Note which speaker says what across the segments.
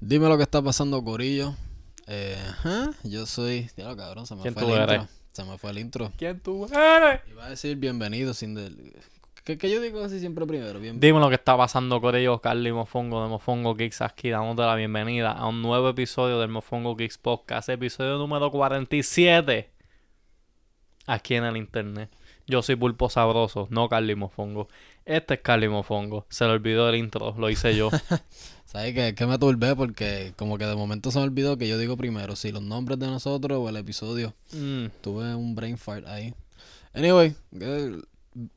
Speaker 1: Dime lo que está pasando, Corillo. Eh, yo soy. Cabrón, se me
Speaker 2: ¿Quién
Speaker 1: fue
Speaker 2: tú
Speaker 1: el
Speaker 2: eres?
Speaker 1: intro. Se me fue el intro.
Speaker 2: ¿Quién tú eres?
Speaker 1: Iba a decir bienvenido sin del. ¿Qué, qué yo digo así siempre primero? Bien...
Speaker 2: Dime lo que está pasando con ellos, Carly Mofongo de Mofongo Geeks aquí, dándote la bienvenida a un nuevo episodio del Mofongo Geeks Podcast, episodio número 47, aquí en el internet. Yo soy Pulpo Sabroso, no Carly Mofongo. Este es Carly Mofongo. Se le olvidó el intro, lo hice yo.
Speaker 1: ¿Sabes qué? Que me turbé porque como que de momento se me olvidó que yo digo primero si los nombres de nosotros o el episodio.
Speaker 2: Mm,
Speaker 1: Tuve un brain fart ahí. Anyway, el,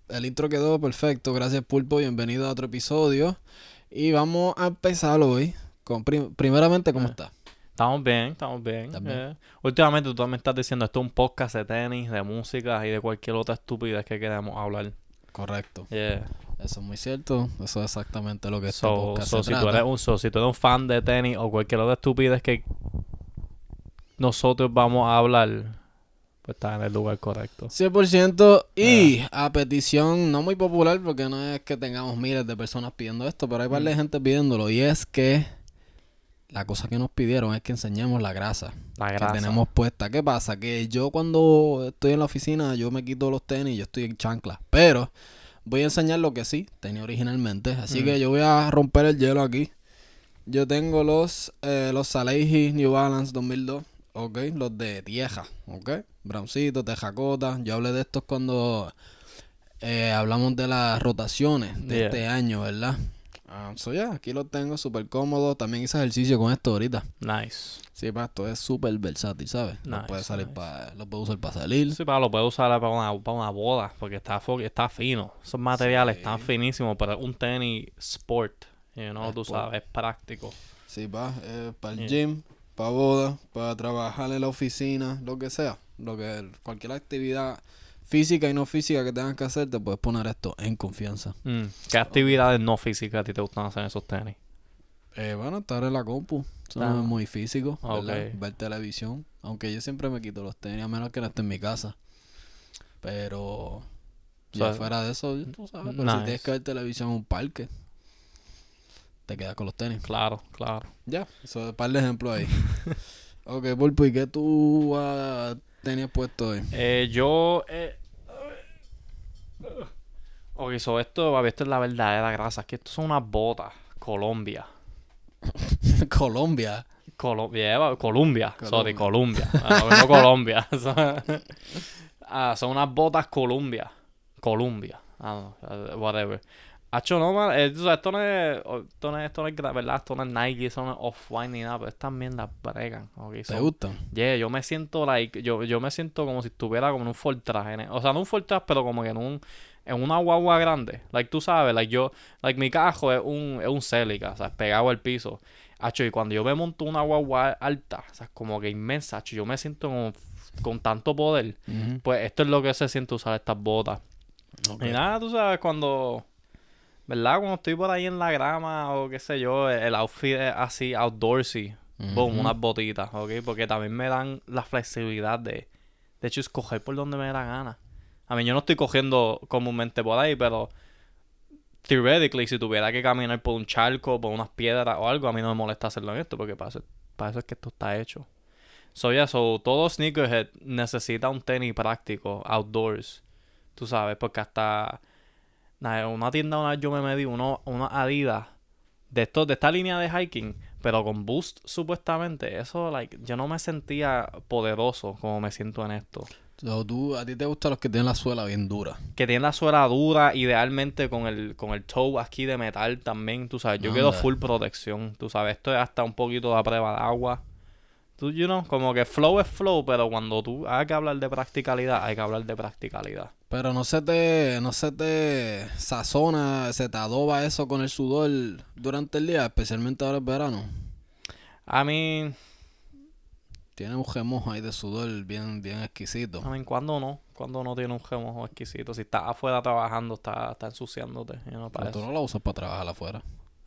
Speaker 1: el intro quedó perfecto. Gracias, Pulpo. Bienvenido a otro episodio. Y vamos a empezar hoy con prim- primeramente cómo
Speaker 2: Ah.
Speaker 1: está.
Speaker 2: Estamos bien, estamos bien. Eh. Últimamente tú también estás diciendo esto es un podcast de tenis, de música y de cualquier otra estupidez que queramos hablar.
Speaker 1: Correcto.
Speaker 2: Yeah.
Speaker 1: Eso es muy cierto. Eso es exactamente lo que este
Speaker 2: So,
Speaker 1: podcast
Speaker 2: so
Speaker 1: se
Speaker 2: si, tú eres un, so, si tú eres un fan de tenis o cualquier otra estupidez que nosotros vamos a hablar, pues estás en el lugar correcto.
Speaker 1: 100% y a petición no muy popular porque no es que tengamos miles de personas pidiendo esto, pero hay par de
Speaker 2: Mm.
Speaker 1: gente pidiéndolo y es que la cosa que nos pidieron es que enseñemos la grasa,
Speaker 2: La
Speaker 1: que
Speaker 2: grasa.
Speaker 1: tenemos puesta. ¿Qué pasa? Que yo cuando estoy en la oficina yo me quito los tenis, yo estoy en chancla, pero voy a enseñar lo que sí tenía originalmente, así
Speaker 2: Mm.
Speaker 1: que yo voy a romper el hielo aquí. Yo tengo los eh, los Salehi New Balance 2002, ok, los de Tieja, ok, browncito, tejacota. Yo hablé de estos cuando eh, hablamos de las rotaciones de
Speaker 2: Yeah.
Speaker 1: este año, ¿verdad? Ah, so ya, aquí los tengo, súper cómodo. También hice ejercicio con esto ahorita.
Speaker 2: Nice.
Speaker 1: Sí, pa, esto es súper versátil, ¿sabes? lo
Speaker 2: Nice,
Speaker 1: puedes salir
Speaker 2: nice.
Speaker 1: pa- lo puedes usar para salir.
Speaker 2: Sí, para lo puedes usar para una, para una boda, porque está, está fino. Esos materiales
Speaker 1: Sí.
Speaker 2: están finísimos, pero un tenis sport. You know, tú sabes, es práctico.
Speaker 1: Sí, pa, para el
Speaker 2: Yeah.
Speaker 1: gym, para boda, para trabajar en la oficina, lo que sea. Lo que cualquier actividad física y no física que tengas que hacer, te puedes poner esto en confianza.
Speaker 2: Mm, ¿Qué actividades no físicas a ti te gustan hacer en esos tenis?
Speaker 1: Eh, bueno, estar en la compu. Eso
Speaker 2: Ah.
Speaker 1: no es muy físico, ¿verdad?
Speaker 2: Ok.
Speaker 1: Ver televisión. Aunque yo siempre me quito los tenis, a menos que no esté en mi casa. Pero... Ya fuera de eso, tú sabes. pero si tienes que ver televisión en un parque, te quedas con los tenis.
Speaker 2: Claro, claro.
Speaker 1: Ya, eso es un par de ejemplos ahí. ok, Pulpo, ¿y qué tú ah, tenías puesto hoy?
Speaker 2: Eh, yo. Eh... Ok, so esto, papi, esto es la verdadera grasa. Aquí esto son unas botas. Colombia.
Speaker 1: Colombia.
Speaker 2: Colombia, yeah, Colombia. Sorry,
Speaker 1: Colombia.
Speaker 2: Ah, no Colombia. Son- ah, son unas botas Colombia. Colombia. Ah, whatever. Hacho, no, man, eh, esto no es, esto no es, esto no es, ¿verdad? Esto no es Nike, esto no es Off-White ni nada, pero estas mierdas bregan, ok,
Speaker 1: ¿Te gustan?
Speaker 2: Yeah, yo me siento like, yo, yo me siento como si estuviera como en un Fortras, en- o sea, no un Fortras, pero como que en un, en una guagua grande. Like, tú sabes, like yo, like mi cajo es un, es un Celica, o sea, pegado al piso. Hacho, y cuando yo me monto una guagua alta, o sea, como que inmensa, hacho, yo me siento como con tanto poder. Pues esto es lo que se siente usar estas botas. Y nada, tú sabes, cuando, ¿verdad? Cuando estoy por ahí en la grama o qué sé yo, el outfit es así, outdoorsy. Boom,
Speaker 1: Ujú.
Speaker 2: unas botitas, ¿ok? Porque también me dan la flexibilidad de, de hecho, escoger por donde me dé la gana. A mí, yo no estoy cogiendo comúnmente por ahí, pero theoretically, si tuviera que caminar por un charco, por unas piedras o algo, a mí no me molesta hacerlo en esto, porque para eso, para eso es que esto está hecho. So, yeah, so, todo sneakerhead necesita un tenis práctico, outdoors, tú sabes, porque hasta nada, en una tienda una vez yo me medí uno, una Adidas de estos, de esta línea de hiking, pero con boost supuestamente, eso, like, yo no me sentía poderoso como me siento en esto.
Speaker 1: So, tú, a ti te gustan los que tienen la suela bien dura.
Speaker 2: Que tiene la suela dura, idealmente con el, con el toe aquí de metal también, tú sabes, yo quiero
Speaker 1: Anda.
Speaker 2: full protección, tú sabes, esto es hasta un poquito de prueba de agua. Tú, you know, como que flow es flow, pero cuando tú hay que hablar de practicalidad, hay que hablar de practicalidad.
Speaker 1: Pero no se te, no se te sazona, se te adoba eso con el sudor durante el día, especialmente ahora en verano.
Speaker 2: A mí,
Speaker 1: Tiene un gemojo ahí de sudor bien, bien exquisito.
Speaker 2: a mí, cuando no, cuando no tiene un remojo exquisito, si estás afuera trabajando, está, está ensuciándote, you know,
Speaker 1: tú no lo usas para trabajar afuera.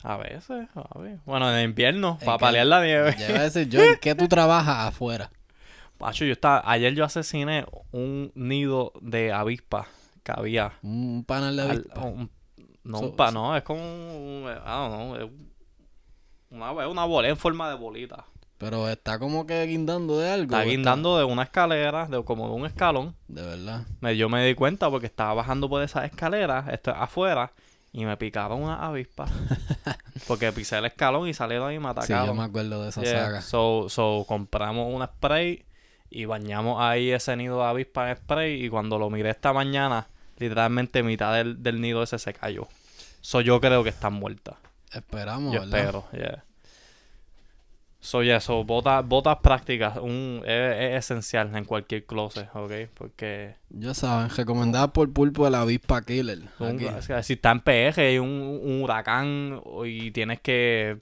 Speaker 2: A veces, a ver. Bueno, en invierno, para paliar la nieve.
Speaker 1: Ya iba a decir yo, ¿en qué tú trabajas afuera?
Speaker 2: Pacho, yo estaba, ayer yo asesiné un nido de avispa que había.
Speaker 1: Un panel de
Speaker 2: al-
Speaker 1: avispa.
Speaker 2: un- no,
Speaker 1: So-
Speaker 2: un pa- no, es como un, I don't know, es Una, es una bola en forma de bolita.
Speaker 1: Pero está como que guindando de algo.
Speaker 2: Está
Speaker 1: ¿o
Speaker 2: guindando de una escalera, de como de un escalón.
Speaker 1: De verdad.
Speaker 2: Me, yo me di cuenta porque estaba bajando por esa escalera, esto es afuera, y me picaron una avispa. porque pisé el escalón y salieron y me
Speaker 1: Sí,
Speaker 2: atacaron.
Speaker 1: yo me acuerdo de esa
Speaker 2: Yeah,
Speaker 1: saga.
Speaker 2: So, so compramos un spray y bañamos ahí ese nido de avispa en spray y cuando lo miré esta mañana, literalmente mitad del, del nido ese se cayó. So yo creo que están muertas.
Speaker 1: Esperamos,
Speaker 2: Yo
Speaker 1: ¿verdad?
Speaker 2: espero, yeah. So yeah, so botas, botas prácticas un, es, es esencial en cualquier closet, ¿ok? Porque
Speaker 1: Ya saben, recomendada por Pulpo de la avispa killer.
Speaker 2: un-
Speaker 1: Aquí.
Speaker 2: es que si está en PG hay un, un huracán y tienes que...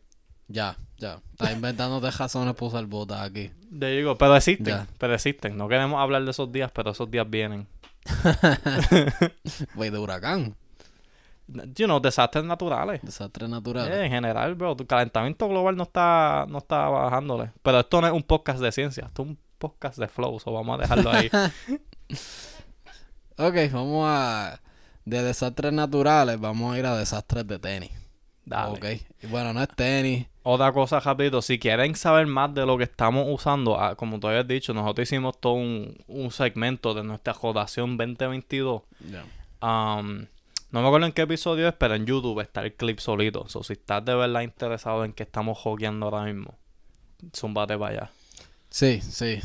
Speaker 1: Ya, ya. Estás inventándote razones para usar botas aquí.
Speaker 2: Te digo, pero existen,
Speaker 1: Ya.
Speaker 2: pero existen. No queremos hablar de esos días, pero esos días vienen.
Speaker 1: Güey, de huracán.
Speaker 2: You know, desastres naturales.
Speaker 1: Desastres naturales.
Speaker 2: Eh, en general, bro, tu calentamiento global no está, no está bajándole. Pero esto no es un podcast de ciencia, esto es un podcast de flow, so vamos a dejarlo ahí.
Speaker 1: Ok, vamos a... De desastres naturales, vamos a ir a desastres de tenis.
Speaker 2: Dale.
Speaker 1: Ok. Bueno, no es tenis.
Speaker 2: Otra cosa rapidito, si quieren saber más de lo que estamos usando, ah, como tú habías dicho, nosotros hicimos todo un, un segmento de nuestra rotación 2022.
Speaker 1: Ya.
Speaker 2: Um, no me acuerdo en qué episodio es, pero en YouTube está el clip solito. So, si estás de verdad interesado en que estamos hogueando ahora mismo, zumbate para allá.
Speaker 1: Sí, sí.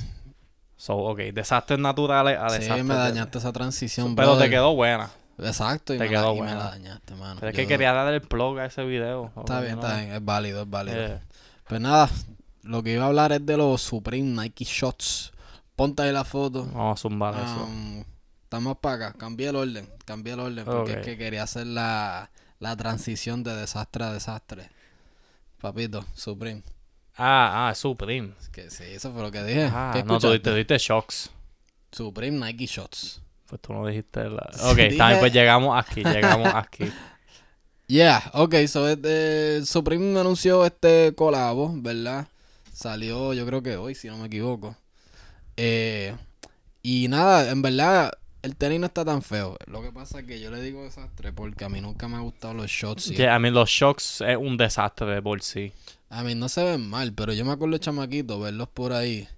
Speaker 2: So, ok, desastres naturales a
Speaker 1: Sí, me
Speaker 2: de-
Speaker 1: dañaste esa transición,
Speaker 2: Pero te quedó buena.
Speaker 1: Exacto, y,
Speaker 2: te
Speaker 1: me,
Speaker 2: quedó
Speaker 1: la, y me
Speaker 2: buena.
Speaker 1: la dañaste, mano.
Speaker 2: Pero es
Speaker 1: Yo-
Speaker 2: que quería darle el plug a ese video.
Speaker 1: Está bien,
Speaker 2: ¿no?
Speaker 1: está bien. Es válido, es válido.
Speaker 2: Eh,
Speaker 1: Pues nada, lo que iba a hablar es de los Supreme Nike Shots. Ponte ahí la foto.
Speaker 2: vamos a zumbar eso.
Speaker 1: Estamos para acá. Cambié el orden. Cambié el orden porque es que quería hacer la, la transición de desastre a desastre. Papito, Supreme.
Speaker 2: Ah, ah, Supreme.
Speaker 1: Es que sí, eso fue lo que dije.
Speaker 2: Ah,
Speaker 1: ¿Qué
Speaker 2: no, tú
Speaker 1: escuchaste?
Speaker 2: diste, shocks.
Speaker 1: Supreme Nike Shots.
Speaker 2: Pues tú no dijiste la... Ok,
Speaker 1: dije-
Speaker 2: pues llegamos aquí, llegamos aquí.
Speaker 1: Yeah, ok, so este, Supreme anunció este colabo, ¿verdad? Salió yo creo que hoy, si no me equivoco. Eh, y nada, en verdad, el tenis no está tan feo. Lo que pasa es que yo le digo desastre porque a mí nunca me han gustado los shots.
Speaker 2: a mí los shocks es un desastre de por sí.
Speaker 1: A mí no se ven mal, pero yo me acuerdo de chamaquito verlos por ahí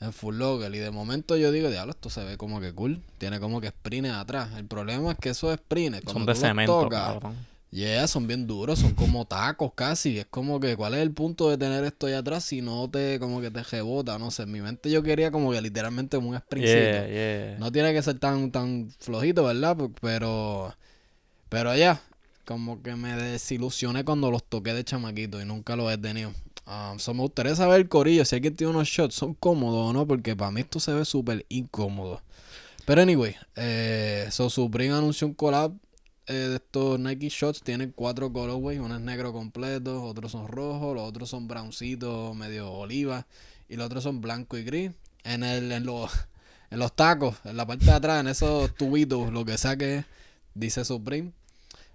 Speaker 1: en Full Locker y de momento yo digo, diablo, esto se ve como que cool. Tiene como que sprines atrás. El problema es que esos sprines,
Speaker 2: Son
Speaker 1: cuando
Speaker 2: de
Speaker 1: tú los
Speaker 2: cemento,
Speaker 1: tocas,
Speaker 2: cabrón.
Speaker 1: Yeah, son bien duros, son como tacos casi. Es como que, ¿cuál es el punto de tener esto allá atrás si no te, como que te rebota? No sé, en mi mente yo quería como que literalmente un sprincito.
Speaker 2: Yeah, yeah.
Speaker 1: No tiene que ser tan, tan flojito, ¿verdad? Pero, pero ya, como que me desilusioné cuando los toqué de chamaquito y nunca los he tenido. Um, so me gustaría saber, Corillo, si alguien tiene unos shots, ¿son cómodos o no? Porque para mí esto se ve súper incómodo. Pero anyway, eh, so Supreme anunció un collab eh, de estos Nike Shots. Tienen cuatro colorways, uno es negro completo, otros son rojos, los otros son browncitos, medio oliva, y los otros son blanco y gris. En el, en los, en los tacos, en la parte de atrás, en esos tubitos, lo que sea que es, dice Supreme.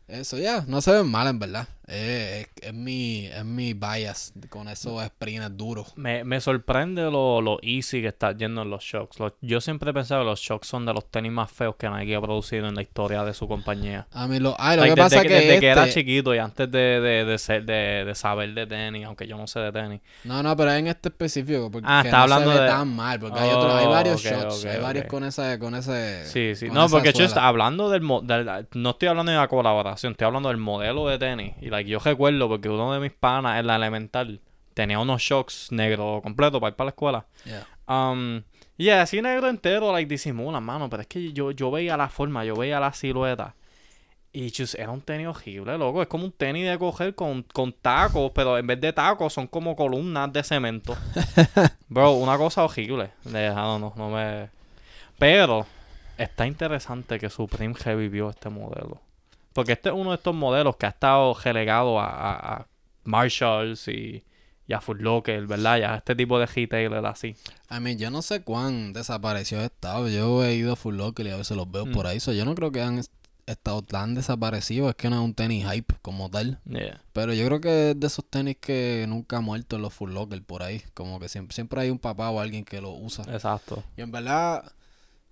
Speaker 1: Eso ya, no se ven mal en verdad. Eh, es, es mi, es mi bias con esos sprints duros.
Speaker 2: Me, me sorprende lo, lo easy que está yendo en los shocks. Lo- yo siempre he pensado que los shocks son de los tenis más feos que Nike ha producido en la historia de su compañía.
Speaker 1: A mí lo, ay, lo
Speaker 2: Like,
Speaker 1: que
Speaker 2: desde
Speaker 1: pasa
Speaker 2: que,
Speaker 1: que,
Speaker 2: desde que era
Speaker 1: este-
Speaker 2: chiquito y antes de, de, de, ser, de, de saber de tenis, aunque yo no sé de tenis.
Speaker 1: No, no, pero en este específico, porque
Speaker 2: Ah, está
Speaker 1: no
Speaker 2: hablando
Speaker 1: se ve
Speaker 2: de-
Speaker 1: tan mal, porque hay, otros, hay
Speaker 2: Oh,
Speaker 1: varios
Speaker 2: ok,
Speaker 1: shots,
Speaker 2: ok,
Speaker 1: hay varios
Speaker 2: ok.
Speaker 1: con ese, con ese,
Speaker 2: Sí, sí. No, porque
Speaker 1: suela.
Speaker 2: hablando del, mo- del- No estoy hablando de la colaboración, estoy hablando del modelo de tenis. Y like, yo recuerdo porque uno de mis panas en la elemental tenía unos shocks negros completos para ir para la escuela.
Speaker 1: Yeah.
Speaker 2: Um, y así negro entero, like, disimula, mano. Pero es que yo, yo veía la forma, yo veía la silueta. Y just, era un tenis horrible, loco. Es como un tenis de coger con, con tacos, pero en vez de tacos son como columnas de cemento. Bro, una cosa horrible. No, no me... Pero está interesante que Supreme revivió este modelo. Porque este es uno de estos modelos que ha estado relegado a, a- a Marshalls y, y a Foot Locker, ¿verdad? Y a este tipo de retailer así.
Speaker 1: A mí, yo no sé cuán desaparecido he estado. Yo he ido a Full Locker y a veces los veo
Speaker 2: Mm.
Speaker 1: por ahí. So, yo no creo que han est- estado tan desaparecidos. Es que no es un tenis hype como tal.
Speaker 2: Yeah.
Speaker 1: Pero yo creo que es de esos tenis que nunca ha muerto en los Full Locker por ahí. Como que siempre, siempre hay un papá o alguien que lo usa.
Speaker 2: Exacto.
Speaker 1: Y en verdad,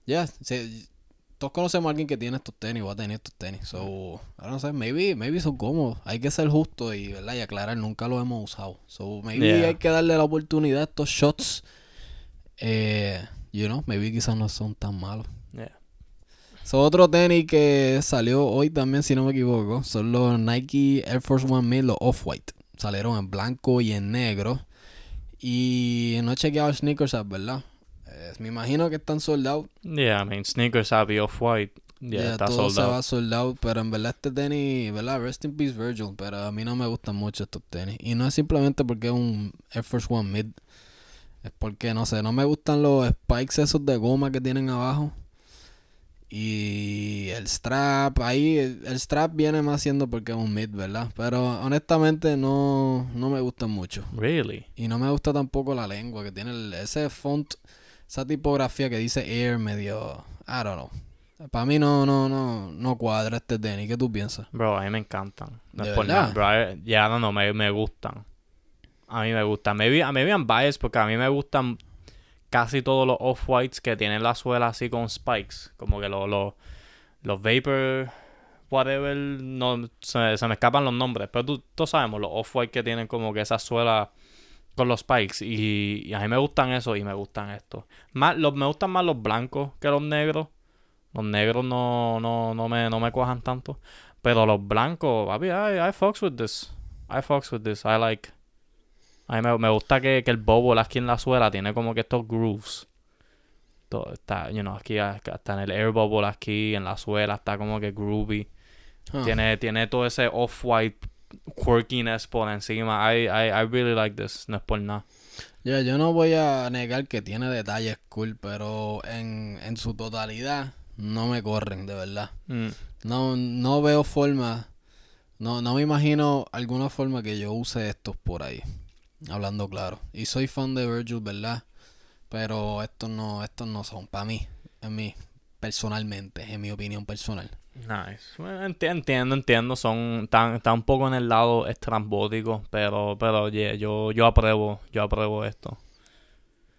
Speaker 1: ya, se- todos conocemos a alguien que tiene estos tenis o va a tener estos tenis. So, I don't know, maybe, maybe son cómodos. Hay que ser justo y, ¿verdad? y aclarar, nunca los hemos usado. So, maybe
Speaker 2: Yeah.
Speaker 1: hay que darle la oportunidad a estos shots. Eh, you know, maybe quizás no son tan malos.
Speaker 2: Yeah.
Speaker 1: So, otro tenis que salió hoy también, si no me equivoco, son los Nike Air Force One Mid, los Off-White. Salieron en blanco y en negro. Y no he chequeado el sneakers ¿verdad? Me imagino que están sold out.
Speaker 2: Yeah, I mean, sneakers happy off-white. Yeah, está
Speaker 1: todo
Speaker 2: sold
Speaker 1: se
Speaker 2: out.
Speaker 1: va sold out, pero en verdad este tenis, ¿verdad? Rest in peace Virgil, pero a mí no me gustan mucho estos tenis. Y no es simplemente porque es un Air Force One Mid. Es porque, no sé, no me gustan los spikes esos de goma que tienen abajo. Y el strap, ahí el, el strap viene más siendo porque es un mid, ¿verdad? Pero honestamente no, no me gustan mucho.
Speaker 2: Really?
Speaker 1: Y no me gusta tampoco la lengua que tiene el- ese font, esa tipografía que dice Air medio, I don't know. Para mí no, no, no, no cuadra este tenis. ¿Qué tú piensas?
Speaker 2: Bro, a mí me encantan. No
Speaker 1: ¿De
Speaker 2: es por nada, bro. I- Ya, no, no, me, me gustan. A mí me gustan. Maybe, a maybe I'm biased porque a mí me gustan casi todos los off-whites que tienen la suela así con spikes. Como que los, los, los vapor, whatever, no, se, se me escapan los nombres. Pero tú, todos sabemos, los off-white que tienen como que esa suela con los spikes. Y, y a mí me gustan eso y me gustan estos. Más, los, me gustan más los blancos que los negros. Los negros no, no, no, me, no me cuajan tanto. Pero los blancos, papi, I, I fucks with this. I fucks with this. I like. A mí me, me gusta que, que el bubble aquí en la suela tiene como que estos grooves. Todo está, you know, aquí hasta en el air bubble aquí en la suela está como que groovy.
Speaker 1: Ah,
Speaker 2: Tiene, tiene todo ese off-white quirkiness por encima. I, I, I really like this. No es por nada.
Speaker 1: Ya, yo no voy a negar que tiene detalles cool, pero en, en su totalidad no me corren, de verdad.
Speaker 2: Mm,
Speaker 1: No, no veo forma, no, no me imagino alguna forma que yo use estos por ahí, hablando claro. Y soy fan de Virgil, ¿verdad? Pero estos no, estos no son para mí, en mí, personalmente, en mi opinión personal.
Speaker 2: Nice. Bueno, entiendo, entiendo. Son tan, un poco en el lado estrambótico, pero, pero yeah, yo, yo apruebo, yo apruebo esto.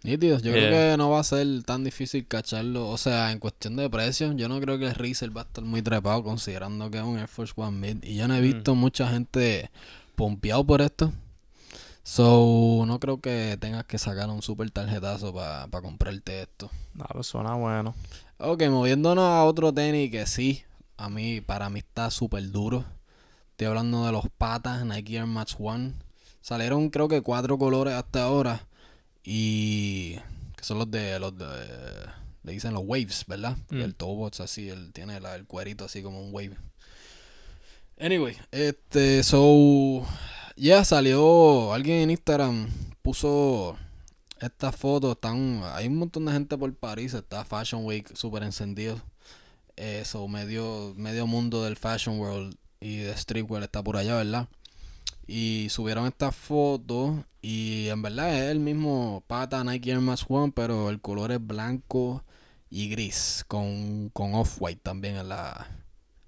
Speaker 1: Nítidos, yo
Speaker 2: Yeah.
Speaker 1: creo que no va a ser tan difícil cacharlo. O sea, en cuestión de precio, yo no creo que el Razer va a estar muy trepado considerando que es un Air Force One Mid. Y yo no he
Speaker 2: Mm.
Speaker 1: visto mucha gente pompeado por esto. So, no creo que tengas que sacar un super tarjetazo para comprarte esto.
Speaker 2: Ah, pues suena bueno.
Speaker 1: Ok, moviéndonos a otro tenis que sí, a mí, para mí está súper duro. Estoy hablando de los patas Nike Air Max One. Salieron creo que cuatro colores hasta ahora. Y que son los de los de le dicen los waves, ¿verdad?
Speaker 2: Mm.
Speaker 1: El Tobots así, él tiene la- el cuerito así como un wave. Anyway, este, so ya salió alguien en Instagram puso estas fotos están hay un montón de gente por París está Fashion Week súper encendido eso medio medio mundo del fashion world y de streetwear está por allá verdad y subieron estas fotos y en verdad es el mismo pata Nike Air Max One pero el color es blanco y gris con, con off white también en la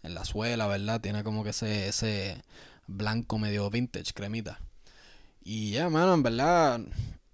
Speaker 1: en la suela verdad tiene como que ese ese blanco medio vintage cremita. Y ya mano en verdad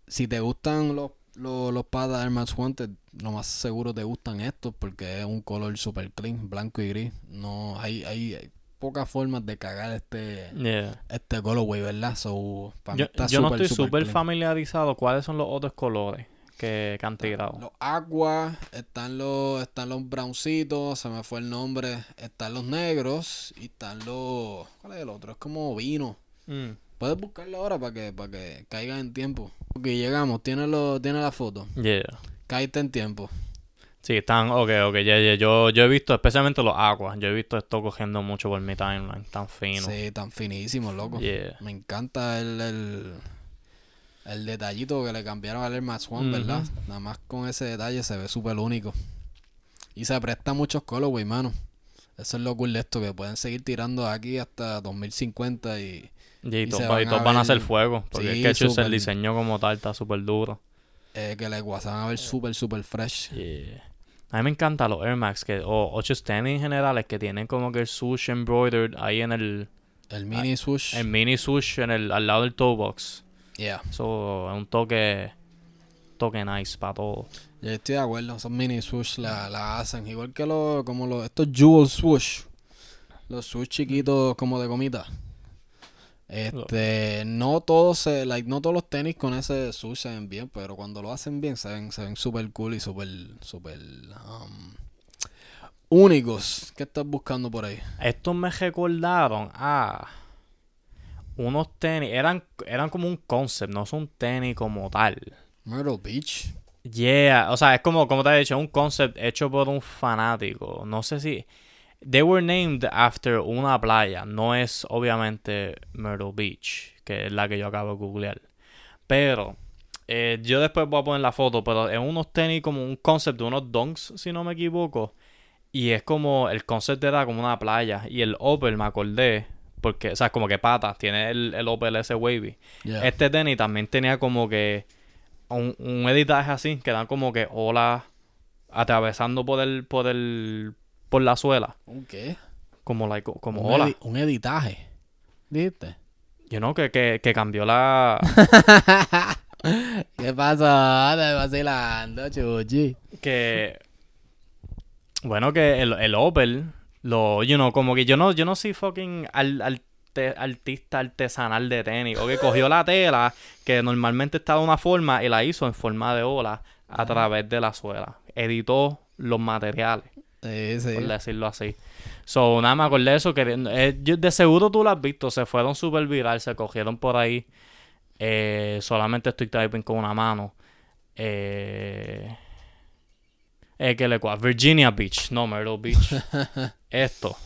Speaker 1: si te gustan los, los, los Max One, te- lo más seguro te gustan estos porque es un color super clean, blanco y gris. No hay, hay, hay pocas formas de cagar este
Speaker 2: Yeah.
Speaker 1: este colorway, ¿verdad? So,
Speaker 2: Yo,
Speaker 1: está
Speaker 2: yo no
Speaker 1: súper,
Speaker 2: estoy
Speaker 1: súper
Speaker 2: familiarizado. ¿Cuáles son los otros colores que, que han tirado?
Speaker 1: Los agua, están los, están los browncitos, se me fue el nombre, están los negros y están los, ¿cuál es el otro? Es como vino.
Speaker 2: Mm.
Speaker 1: Puedes buscarlo ahora para que, para que caiga en tiempo. Ok, llegamos, tiene, lo, tiene la foto.
Speaker 2: Yeah.
Speaker 1: Caíste en tiempo.
Speaker 2: Sí, están, ok, ok, ya, ya, Yo, yo he visto, especialmente los aguas, yo he visto esto cogiendo mucho por mi timeline, tan fino.
Speaker 1: Sí, tan finísimo, loco.
Speaker 2: Yeah.
Speaker 1: Me encanta el, el, el detallito que le cambiaron al Air Max One, ¿verdad? Nada más con ese detalle se ve súper único. Y se presta muchos colorways, mano. Eso es lo cool de esto, que pueden seguir tirando aquí hasta 2050 y...
Speaker 2: Y,
Speaker 1: Y
Speaker 2: todos y
Speaker 1: van a
Speaker 2: van a hacer fuego, porque
Speaker 1: Sí,
Speaker 2: es que el diseño como tal está súper duro.
Speaker 1: eh, que les se van a ver súper, súper fresh.
Speaker 2: Yeah. A mí me encantan los Air Max, que, o ocho tenis en general, es que tienen como que el swoosh embroidered ahí en el,
Speaker 1: El mini swoosh.
Speaker 2: el mini swoosh en el, al lado del toe box.
Speaker 1: Yeah.
Speaker 2: Eso es un toque tokenize para todo.
Speaker 1: Yo estoy de acuerdo, esos mini swoosh la, la hacen. Igual que los, como los, estos jewel swoosh. Los swoosh chiquitos como de gomita. Este, no todos se, like, no todos los tenis con ese swoosh se ven bien, pero cuando lo hacen bien se ven, se ven super cool y super, super um, únicos. ¿Qué estás buscando por ahí?
Speaker 2: Estos me recordaron a unos tenis, eran, eran como un concept, no son tenis como tal.
Speaker 1: Myrtle Beach.
Speaker 2: Yeah, o sea, es como, como te he dicho, un concept hecho por un fanático. No sé si. They were named after una playa. No es obviamente Myrtle Beach, que es la que yo acabo de googlear. Pero, eh, yo después voy a poner la foto, pero es unos tenis como un concept de unos donks, si no me equivoco. Y es como, el concept era como una playa. Y el upper, me acordé, porque, o sea, como que patas, tiene el, el upper ese wavy.
Speaker 1: Yeah.
Speaker 2: Este tenis también tenía como que un, un editaje así, que dan como que olas atravesando por el, por el, por la suela.
Speaker 1: ¿Un qué?
Speaker 2: Como like, como
Speaker 1: un, edi- un editaje. ¿Viste?
Speaker 2: You know, que, que, que cambió la...
Speaker 1: ¿Qué pasó? Te vacilando, chuchi.
Speaker 2: que... Bueno, que el, el Opel, lo, you know, como que yo no, yo no soy fucking al, arte- artista artesanal de tenis. O que cogió la tela, que normalmente está de una forma, y la hizo en forma de ola a través de la suela. Editó los materiales.
Speaker 1: Sí, sí.
Speaker 2: por decirlo así. So, nada, me acordé de eso. Que eh, yo- de seguro tú lo has visto. Se fueron super viral, se cogieron por ahí. Eh, solamente estoy typing con una mano. Eh, eh, que le cua- Virginia Beach, no Myrtle Beach. Esto.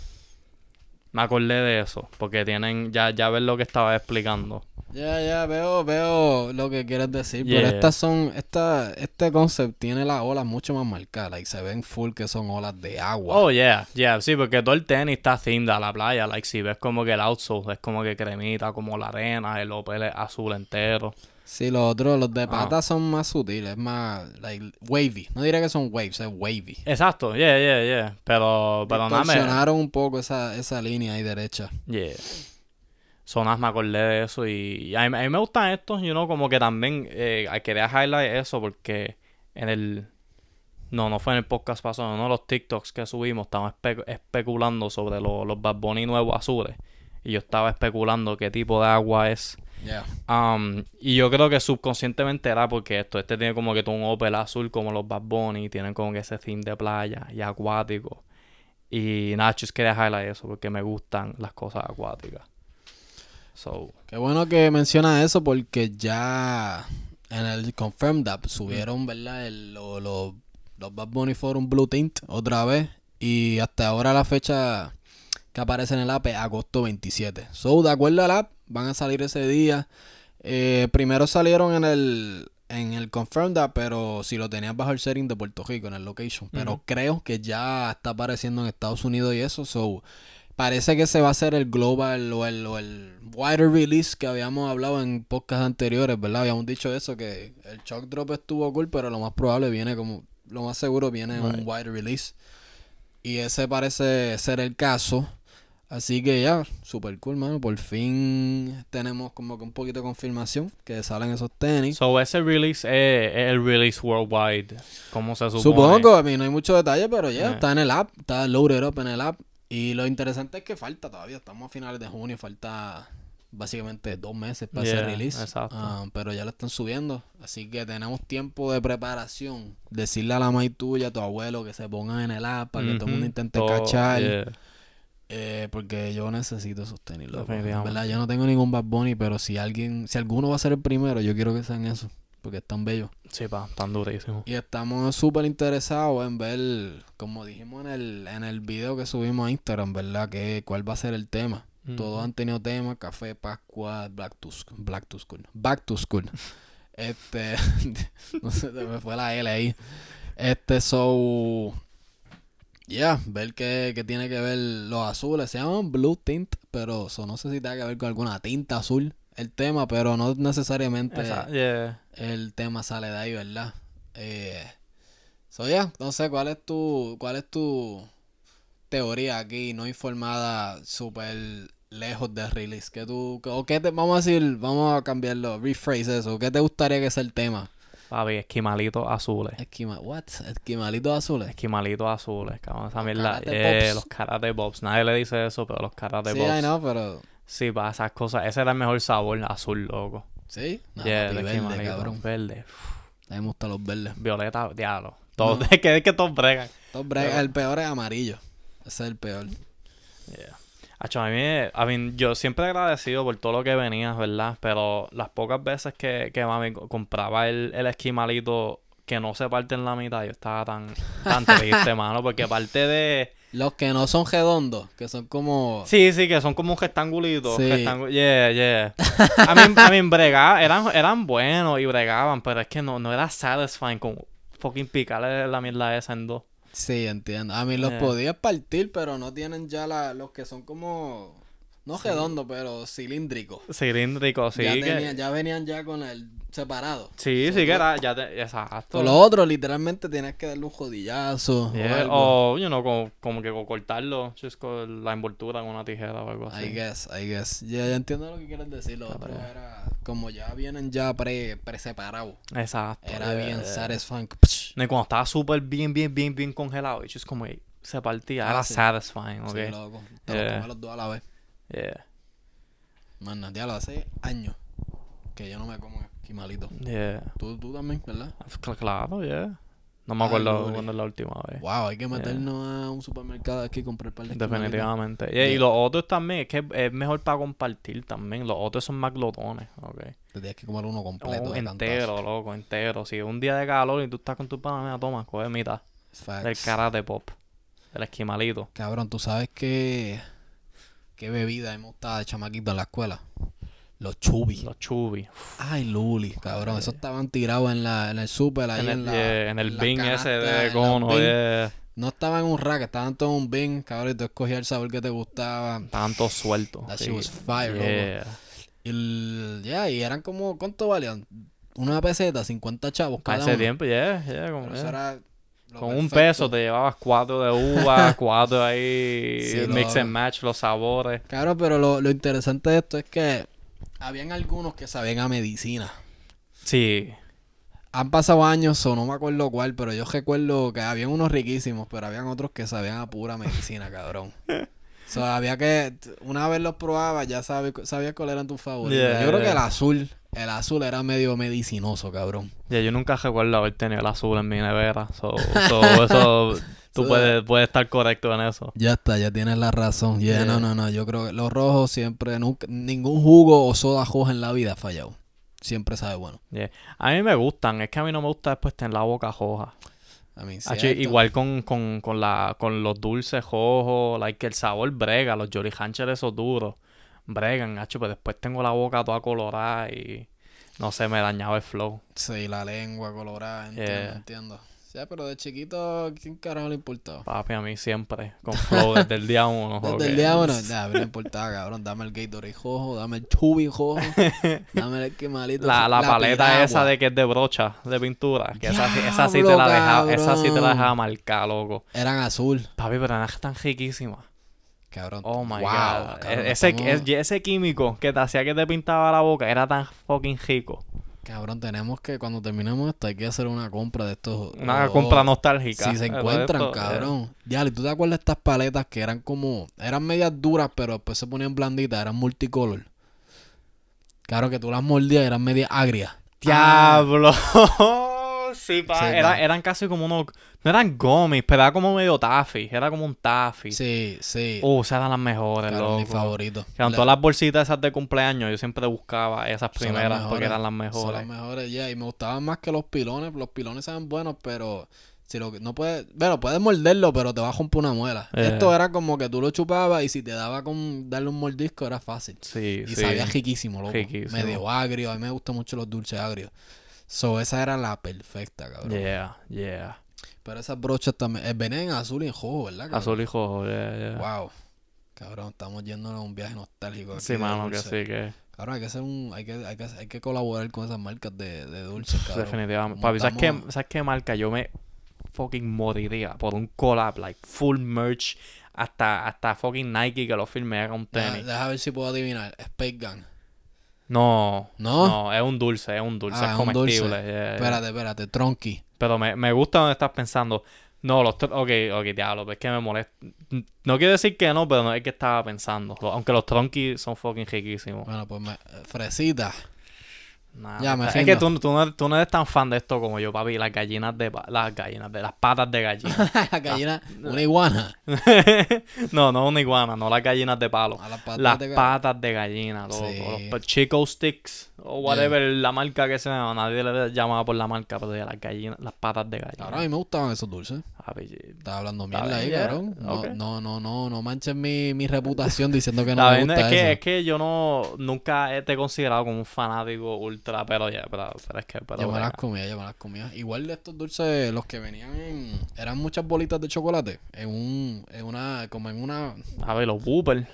Speaker 2: Me acordé de eso. Porque tienen. Ya, ya ves lo que estaba explicando.
Speaker 1: Ya, ya, veo, veo lo que quieres decir. Pero
Speaker 2: Yeah.
Speaker 1: estas son, esta, este concept tiene las olas mucho más marcadas. Y se ven full que son olas de agua.
Speaker 2: Oh, yeah, yeah, sí, porque todo el tenis está themed a la playa. Like, si ves como que el outsole es como que cremita, como la arena, el opel es azul entero.
Speaker 1: Sí, los otros, los de
Speaker 2: Ah.
Speaker 1: patas son más sutiles, más like, wavy. No diría que son waves, es wavy.
Speaker 2: Exacto, yeah, yeah, yeah. Pero, pero nada
Speaker 1: un poco esa, esa línea ahí derecha.
Speaker 2: Yeah. Sonas me acordé de eso y, y a, mí, a mí me gustan estos, you know, como que también eh, quería highlight eso porque en el. No, no fue en el podcast pasado, no los TikToks que subimos, estábamos espe- especulando sobre lo- los Bad Bunny nuevos azules. Y yo estaba especulando qué tipo de agua es.
Speaker 1: Yeah.
Speaker 2: Um, y yo creo que subconscientemente era porque esto, este tiene como que todo un Opel azul como los Bad Bunny, tienen como que ese theme de playa y acuático. Y nada, just quería highlight eso porque me gustan las cosas acuáticas. So,
Speaker 1: Qué bueno que menciona eso porque ya en el Confirmed App subieron, ¿verdad? El- lo- lo- los Bad Bunny Forum Blue Tint otra vez. Y hasta ahora la fecha que aparece en el app es agosto 27. So, de acuerdo al app, van a salir ese día. Eh, primero salieron en el, en el Confirmed App, pero si lo tenías bajo el setting de Puerto Rico, en el location. Pero creo que ya está apareciendo en Estados Unidos y eso. So, Parece que se va a hacer el global o el, o el wider release que habíamos hablado en podcasts anteriores, ¿verdad? Habíamos dicho eso, que el shock drop estuvo cool, pero lo más probable viene como, lo más seguro viene en un wider release. Y ese parece ser el caso. Así que ya, super cool, mano. Por fin tenemos como que un poquito de confirmación que salen esos tenis.
Speaker 2: so ese release es, es el release worldwide. ¿Cómo se supone?
Speaker 1: Supongo, a mí no hay mucho detalle, pero ya
Speaker 2: Yeah.
Speaker 1: está en el app, está loaded up en el app. Y lo interesante es que falta todavía, estamos a finales de junio, falta básicamente dos meses para ese
Speaker 2: Yeah,
Speaker 1: release.
Speaker 2: exacto.
Speaker 1: Ah, pero ya lo están subiendo, así que tenemos tiempo de preparación. Decirle a la maíz tuya, a tu abuelo, que se pongan en el app para que todo el mundo intente
Speaker 2: todo,
Speaker 1: cachar.
Speaker 2: yeah.
Speaker 1: Eh, porque yo necesito.
Speaker 2: Definitivamente.
Speaker 1: ¿Verdad? Yo no tengo ningún Bad Bunny, pero si alguien, si alguno va a ser el primero, yo quiero que sean esos, porque están bellos.
Speaker 2: Sí, pa, tan durísimo.
Speaker 1: Y estamos súper interesados en ver, como dijimos en el, en el video que subimos a Instagram, ¿verdad? Que, ¿Cuál va a ser el tema? Todos
Speaker 2: Ujú.
Speaker 1: han tenido temas, café, Pascua, Black to School, Black to School, Back to School. este, no sé, se me fue la L ahí. Este, so, ya, ver qué, qué tiene que ver los azules. Se llaman Blue Tint, pero so, no sé si tiene que ver con alguna tinta azul el tema, pero no necesariamente
Speaker 2: Esa- yeah.
Speaker 1: el tema sale de ahí, ¿verdad? Eh, so ya, no sé, ¿cuál es tu, cuál es tu teoría aquí no informada súper lejos de release? ¿Qué tú, o qué te, vamos a decir, vamos a cambiarlo, rephrase eso, ¿qué te gustaría que sea el tema
Speaker 2: Papi, esquimalitos azules.
Speaker 1: Esquima, what? Esquimalitos azules.
Speaker 2: Esquimalitos azules, cabrón. Esa
Speaker 1: Los
Speaker 2: mierda. Yeah, los karate pops. Nadie le dice eso, pero los karate
Speaker 1: Sí,
Speaker 2: pops.
Speaker 1: I know, pero...
Speaker 2: Sí, para esas cosas. Ese era el mejor sabor, azul, loco.
Speaker 1: ¿Sí? No,
Speaker 2: yeah,
Speaker 1: papi, verde,
Speaker 2: esquimalito.
Speaker 1: cabrón.
Speaker 2: Verde.
Speaker 1: A mí me gustan los verdes.
Speaker 2: Violeta, diablo. Todos, es, que, es que todos bregan.
Speaker 1: Los bre-
Speaker 2: Pero-
Speaker 1: El peor es amarillo. Ese es el peor.
Speaker 2: Yeah. Acho, a mí, a mí, yo siempre agradecido por todo lo que venías, ¿verdad? Pero las pocas veces que, que mami co- compraba el, el esquimalito que no se parte en la mitad, yo estaba tan, tan triste, mano, porque parte de...
Speaker 1: Los que no son redondos, que son como...
Speaker 2: Sí, sí, que son como un rectangulito.
Speaker 1: Sí.
Speaker 2: rectangu- Yeah, yeah. A mí, a mí brega- eran, eran buenos y bregaban, pero es que no, no era satisfying como fucking picarle la mierda esa en dos.
Speaker 1: Sí, entiendo. A mí los
Speaker 2: Yeah.
Speaker 1: podías partir, pero no tienen ya la, los que son como... No
Speaker 2: Sí.
Speaker 1: redondos, pero cilíndricos.
Speaker 2: Cilíndrico, sí.
Speaker 1: ya,
Speaker 2: que-
Speaker 1: tenía- ya venían ya con el separado.
Speaker 2: Sí, sí que era, ya te, exacto.
Speaker 1: Con los otros, literalmente tienes que darle un jodillazo.
Speaker 2: Yeah,
Speaker 1: o algo.
Speaker 2: O, you know, como, como que cortarlo, con la envoltura con una tijera o algo así.
Speaker 1: I guess, I guess. Ya, ya entiendo lo que quieres decir. Lo otro era... Como ya vienen ya pre, pre-separados.
Speaker 2: Exacto.
Speaker 1: Era
Speaker 2: yeah,
Speaker 1: bien satisfying.
Speaker 2: Y cuando estaba súper bien, bien, bien, bien congelado, y just como se partía,
Speaker 1: Ah,
Speaker 2: era
Speaker 1: sí.
Speaker 2: satisfying,
Speaker 1: Sí,
Speaker 2: ok.
Speaker 1: loco. Te comes los dos a la vez.
Speaker 2: Yeah,
Speaker 1: Mano, ya lo hace años que yo no me como esquimalito.
Speaker 2: yeah.
Speaker 1: Tú, tú también, ¿verdad?
Speaker 2: Cl- Claro, yeah. No me acuerdo cuándo es la última vez.
Speaker 1: Wow, hay que meternos a un supermercado aquí y comprar par de.
Speaker 2: Definitivamente. Yeah, Y los otros también, es que es mejor para compartir también. Los otros son más glotones, ok.
Speaker 1: Te tienes que comer uno completo
Speaker 2: Oh,
Speaker 1: de
Speaker 2: entero, loco, entero. Si un día de calor y tú estás con tu pana, mira, toma, coge mitad.
Speaker 1: cantazo.
Speaker 2: Del
Speaker 1: Facts.
Speaker 2: karate pop. Del esquimalito.
Speaker 1: Cabrón, tú sabes que... ¿Qué bebida me gustaba de chamaquito en la escuela? Los chubis.
Speaker 2: Los chubis.
Speaker 1: Ay, Luli, cabrón. Esos estaban tirados en, la, en el super, ahí
Speaker 2: En
Speaker 1: en,
Speaker 2: el,
Speaker 1: la...
Speaker 2: yeah, en el bin
Speaker 1: canasta,
Speaker 2: ese de cono, yeah.
Speaker 1: No estaban en un rack, estaban todos en un bin, cabrón. Y tú escogías el sabor que te gustaba.
Speaker 2: Estaban todos sueltos.
Speaker 1: That
Speaker 2: sí.
Speaker 1: shit was fire.
Speaker 2: Yeah.
Speaker 1: Y, el- ya, y eran como, ¿cuánto valían? Una peseta, 50 chavos cada
Speaker 2: ese
Speaker 1: uno.
Speaker 2: tiempo, yeah, yeah, como,
Speaker 1: Pero
Speaker 2: yeah.
Speaker 1: eso era lo
Speaker 2: Con un peso te llevabas cuatro de uva, cuatro ahí,
Speaker 1: Sí,
Speaker 2: mix and match, los sabores.
Speaker 1: Claro, pero lo, lo interesante de esto es que habían algunos que sabían a medicina.
Speaker 2: Sí,
Speaker 1: Han pasado años, o no me acuerdo cuál, pero yo recuerdo que habían unos riquísimos, pero habían otros que sabían a pura medicina, cabrón. So, había que, una vez los probabas, ya sabes, sabías cuál eran tus favoritos.
Speaker 2: Yeah,
Speaker 1: yo creo que el azul, el azul era medio medicinoso, cabrón.
Speaker 2: ya yo nunca recuerdo haber tenido el azul en mi nevera. So, so, eso, tú puedes, puedes estar correcto en eso.
Speaker 1: Ya está, ya tienes la razón. Yeah,
Speaker 2: Yeah.
Speaker 1: No, no, no. Yo creo que los rojos siempre, nunca, ningún jugo o soda roja en la vida ha fallado. Siempre sabe bueno.
Speaker 2: A mí me gustan, es que a mí no me gusta después tener la boca roja.
Speaker 1: A mí,
Speaker 2: Hacho,
Speaker 1: cierto.
Speaker 2: igual con, con, con, la, con los dulces rojos, like el sabor brega, los Jolly Ranchers esos duros, bregan, hacho, pero después tengo la boca toda colorada y no sé, me dañaba el flow.
Speaker 1: Sí, la lengua colorada, entiendo,
Speaker 2: Yeah.
Speaker 1: entiendo. Ya, pero de chiquito, ¿quién carajo le importaba?
Speaker 2: Papi, a mí siempre, con flow desde el día uno.
Speaker 1: Desde el día uno, ya, no importaba, cabrón. Dame el Gatorade rojo, dame el Chubby rojo, dame el esquimalito.
Speaker 2: La, la paleta
Speaker 1: piragua.
Speaker 2: esa de que es de brocha, de pintura, que esa, sí- esa sí te la dejaba, esa sí te la dejaba marcar, loco.
Speaker 1: Eran azul,
Speaker 2: Papi, pero eran tan riquísimas.
Speaker 1: Cabrón.
Speaker 2: Oh my
Speaker 1: wow,
Speaker 2: god.
Speaker 1: cabrón,
Speaker 2: E- ese,
Speaker 1: estamos-
Speaker 2: es- ese químico que te hacía que te pintaba la boca era tan fucking rico.
Speaker 1: Cabrón, tenemos que, cuando terminemos esto, hay que hacer una compra de estos.
Speaker 2: Una compra nostálgica.
Speaker 1: Si se encuentran,
Speaker 2: esto, eh,
Speaker 1: cabrón. Ya, ¿y tú te acuerdas de estas paletas que eran como. Eran medias duras, pero después se ponían blanditas, eran multicolor? Claro que tú las mordías eran medias agrias.
Speaker 2: Diablo. sí, pa.
Speaker 1: Sí,
Speaker 2: era- eran casi como unos. No eran gummies, pero era como medio taffy. Era como un taffy.
Speaker 1: Sí, sí.
Speaker 2: Uh, esas eran las mejores,
Speaker 1: mi
Speaker 2: loco.
Speaker 1: favorito.
Speaker 2: Eran
Speaker 1: La-
Speaker 2: todas las bolsitas esas de cumpleaños. Yo siempre buscaba esas primeras porque eran las
Speaker 1: Son
Speaker 2: mejores.
Speaker 1: las mejores, ya. Y me gustaban más que los pilones. Los pilones eran buenos, pero. Si lo que no puedes. Bueno, puedes morderlo, pero te va a romper una muela.
Speaker 2: Eh.
Speaker 1: Esto era como que tú lo chupabas y si te daba con darle un mordisco era fácil.
Speaker 2: Sí,
Speaker 1: Y
Speaker 2: sí.
Speaker 1: sabía riquísimo, loco.
Speaker 2: Riquísimo.
Speaker 1: Medio agrio. A mí me gustan mucho los dulces agrios. So, esa era la perfecta, cabrón.
Speaker 2: Yeah, yeah.
Speaker 1: Pero esas brochas también. eh, venían en azul y en rojo, ¿verdad? cabrón?
Speaker 2: Azul y rojo, yeah, yeah.
Speaker 1: Wow. Cabrón, estamos yéndonos a un viaje nostálgico.
Speaker 2: Sí, mano, que sí, que
Speaker 1: Cabrón, hay que hacer un. Hay que, hay que, hay que colaborar con esas marcas de, de dulces, cabrón.
Speaker 2: definitivamente. Papi, ¿sabes qué, ¿sabes qué marca? Yo me fucking moriría por un collab, like full merch. Hasta, hasta fucking Nike que lo firme haga un tenis.
Speaker 1: deja ver si puedo adivinar. Space Gun.
Speaker 2: No,
Speaker 1: ¿No?
Speaker 2: no, es un dulce, es un dulce,
Speaker 1: Ah,
Speaker 2: es
Speaker 1: es un
Speaker 2: comestible.
Speaker 1: dulce.
Speaker 2: yeah.
Speaker 1: Espérate, espérate, tronqui.
Speaker 2: Pero me, me gusta donde estás pensando. No, los tr- ok, ok, diablo, es que me molesta. No quiero decir que no, pero no es que estaba pensando. Lo- Aunque los tronquis son fucking riquísimos.
Speaker 1: Bueno, pues me, fresita.
Speaker 2: Nah,
Speaker 1: Ya, me
Speaker 2: es que tú, tú no, tú no eres tan fan de esto como yo, papi. Las gallinas de... Las gallinas de... Las patas de gallina.
Speaker 1: la gallina, una iguana.
Speaker 2: no, no una iguana, no las gallinas de palo.
Speaker 1: Las patas
Speaker 2: Las
Speaker 1: de ga-
Speaker 2: patas de gallina, loco.
Speaker 1: Sí.
Speaker 2: Los Chico Sticks o whatever, la marca que sea. Nadie le llamaba por la marca, pero ya las gallinas, las patas de gallina.
Speaker 1: Cabrón, a mí me gustaban esos dulces.
Speaker 2: Papi,
Speaker 1: Estaba hablando mierda ahí, cabrón. No, no, no, no, no manches mi, mi reputación diciendo que no
Speaker 2: La
Speaker 1: me gusta
Speaker 2: es que, es que yo no nunca he te he considerado como un fanático ultra, pero ya, pero, pero es que pero
Speaker 1: yo me las comía, yo me las comía. Igual de estos dulces, los que venían en... Eran muchas bolitas de chocolate. En un... En una... Como en una...
Speaker 2: A ver, los Whooper.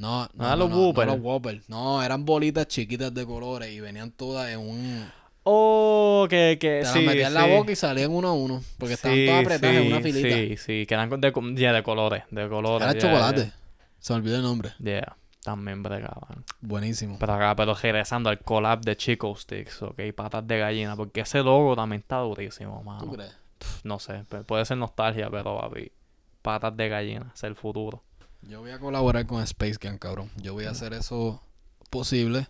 Speaker 1: No, no,
Speaker 2: Ah,
Speaker 1: no,
Speaker 2: los
Speaker 1: no,
Speaker 2: Whopper.
Speaker 1: no los Whopper. No, eran bolitas chiquitas de colores y venían todas en un...
Speaker 2: Oh, que, que
Speaker 1: Te
Speaker 2: sí,
Speaker 1: las metías en la boca y salían uno a uno. Porque estaban
Speaker 2: Sí,
Speaker 1: todas apretadas en una filita.
Speaker 2: Sí, sí, que eran de, colores, de colores.
Speaker 1: Era chocolate. Se me olvidó el nombre.
Speaker 2: Yeah, también bregaban.
Speaker 1: Buenísimo.
Speaker 2: Pero acá, pero regresando al collab de Chico Sticks, ok, patas de gallina, porque ese logo también está durísimo, mano.
Speaker 1: ¿Tú crees?
Speaker 2: Pff, No sé, pu- puede ser nostalgia, pero papi, patas de gallina, es el futuro.
Speaker 1: Yo voy a colaborar con Space Gang, cabrón. Yo voy a hacer eso posible.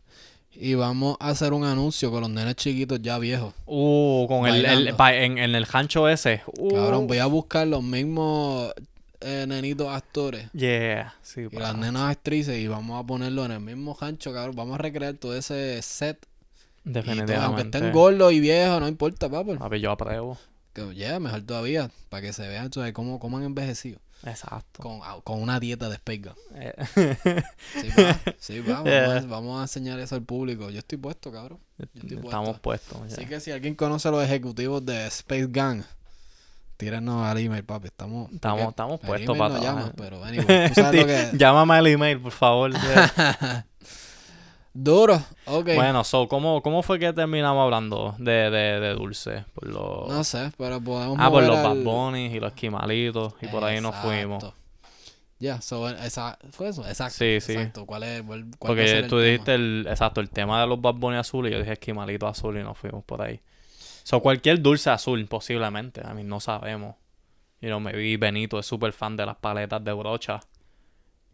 Speaker 1: Y vamos a hacer un anuncio con los nenes chiquitos ya viejos.
Speaker 2: Uh, con el, el-
Speaker 1: Bailando.
Speaker 2: pa- en, en el rancho ese. Uh,
Speaker 1: Cabrón, voy a buscar los mismos eh, nenitos actores
Speaker 2: Yeah, sí,
Speaker 1: y
Speaker 2: pa.
Speaker 1: las nenas actrices y vamos a ponerlo en el mismo rancho, cabrón. Vamos a recrear todo ese set. Y todo,
Speaker 2: Definitivamente.
Speaker 1: aunque estén gordos y viejos, no importa, papi.
Speaker 2: Papi, yo apruebo.
Speaker 1: Que ya, mejor todavía, para que se vean ¿sabes? cómo, cómo han envejecido.
Speaker 2: Exacto.
Speaker 1: Con, con una dieta de Space.
Speaker 2: Eh,
Speaker 1: Sí, va, sí, va, vamos, vamos a enseñar eso al público. Yo estoy puesto, cabrón. estoy
Speaker 2: Estamos puestos.
Speaker 1: Así que si alguien conoce a los ejecutivos de Space Gang, tírenos al email, papi. Estamos,
Speaker 2: Estamos, estamos puestos para
Speaker 1: no llama,
Speaker 2: trabajar.
Speaker 1: pero anyway, tú sabes lo que
Speaker 2: Llámame al email, por favor. Yeah.
Speaker 1: Duro, ok.
Speaker 2: Bueno, so, ¿cómo, ¿cómo fue que terminamos hablando de, de, de dulce? Por los...
Speaker 1: No sé, pero podemos
Speaker 2: ah, por los
Speaker 1: al-
Speaker 2: Bad y los esquimalitos. Y por ahí nos fuimos.
Speaker 1: Ya, so, esa, fue eso, exacto.
Speaker 2: Sí, sí.
Speaker 1: Exacto. ¿Cuál es, cuál,
Speaker 2: Porque
Speaker 1: el
Speaker 2: tú
Speaker 1: tema?
Speaker 2: dijiste el, exacto, el tema de los Bad Bunny azul y yo dije esquimalito azul y nos fuimos por ahí. So, cualquier dulce azul, posiblemente. A mí no sabemos. Y no me vi Benito es súper fan de las paletas de brocha.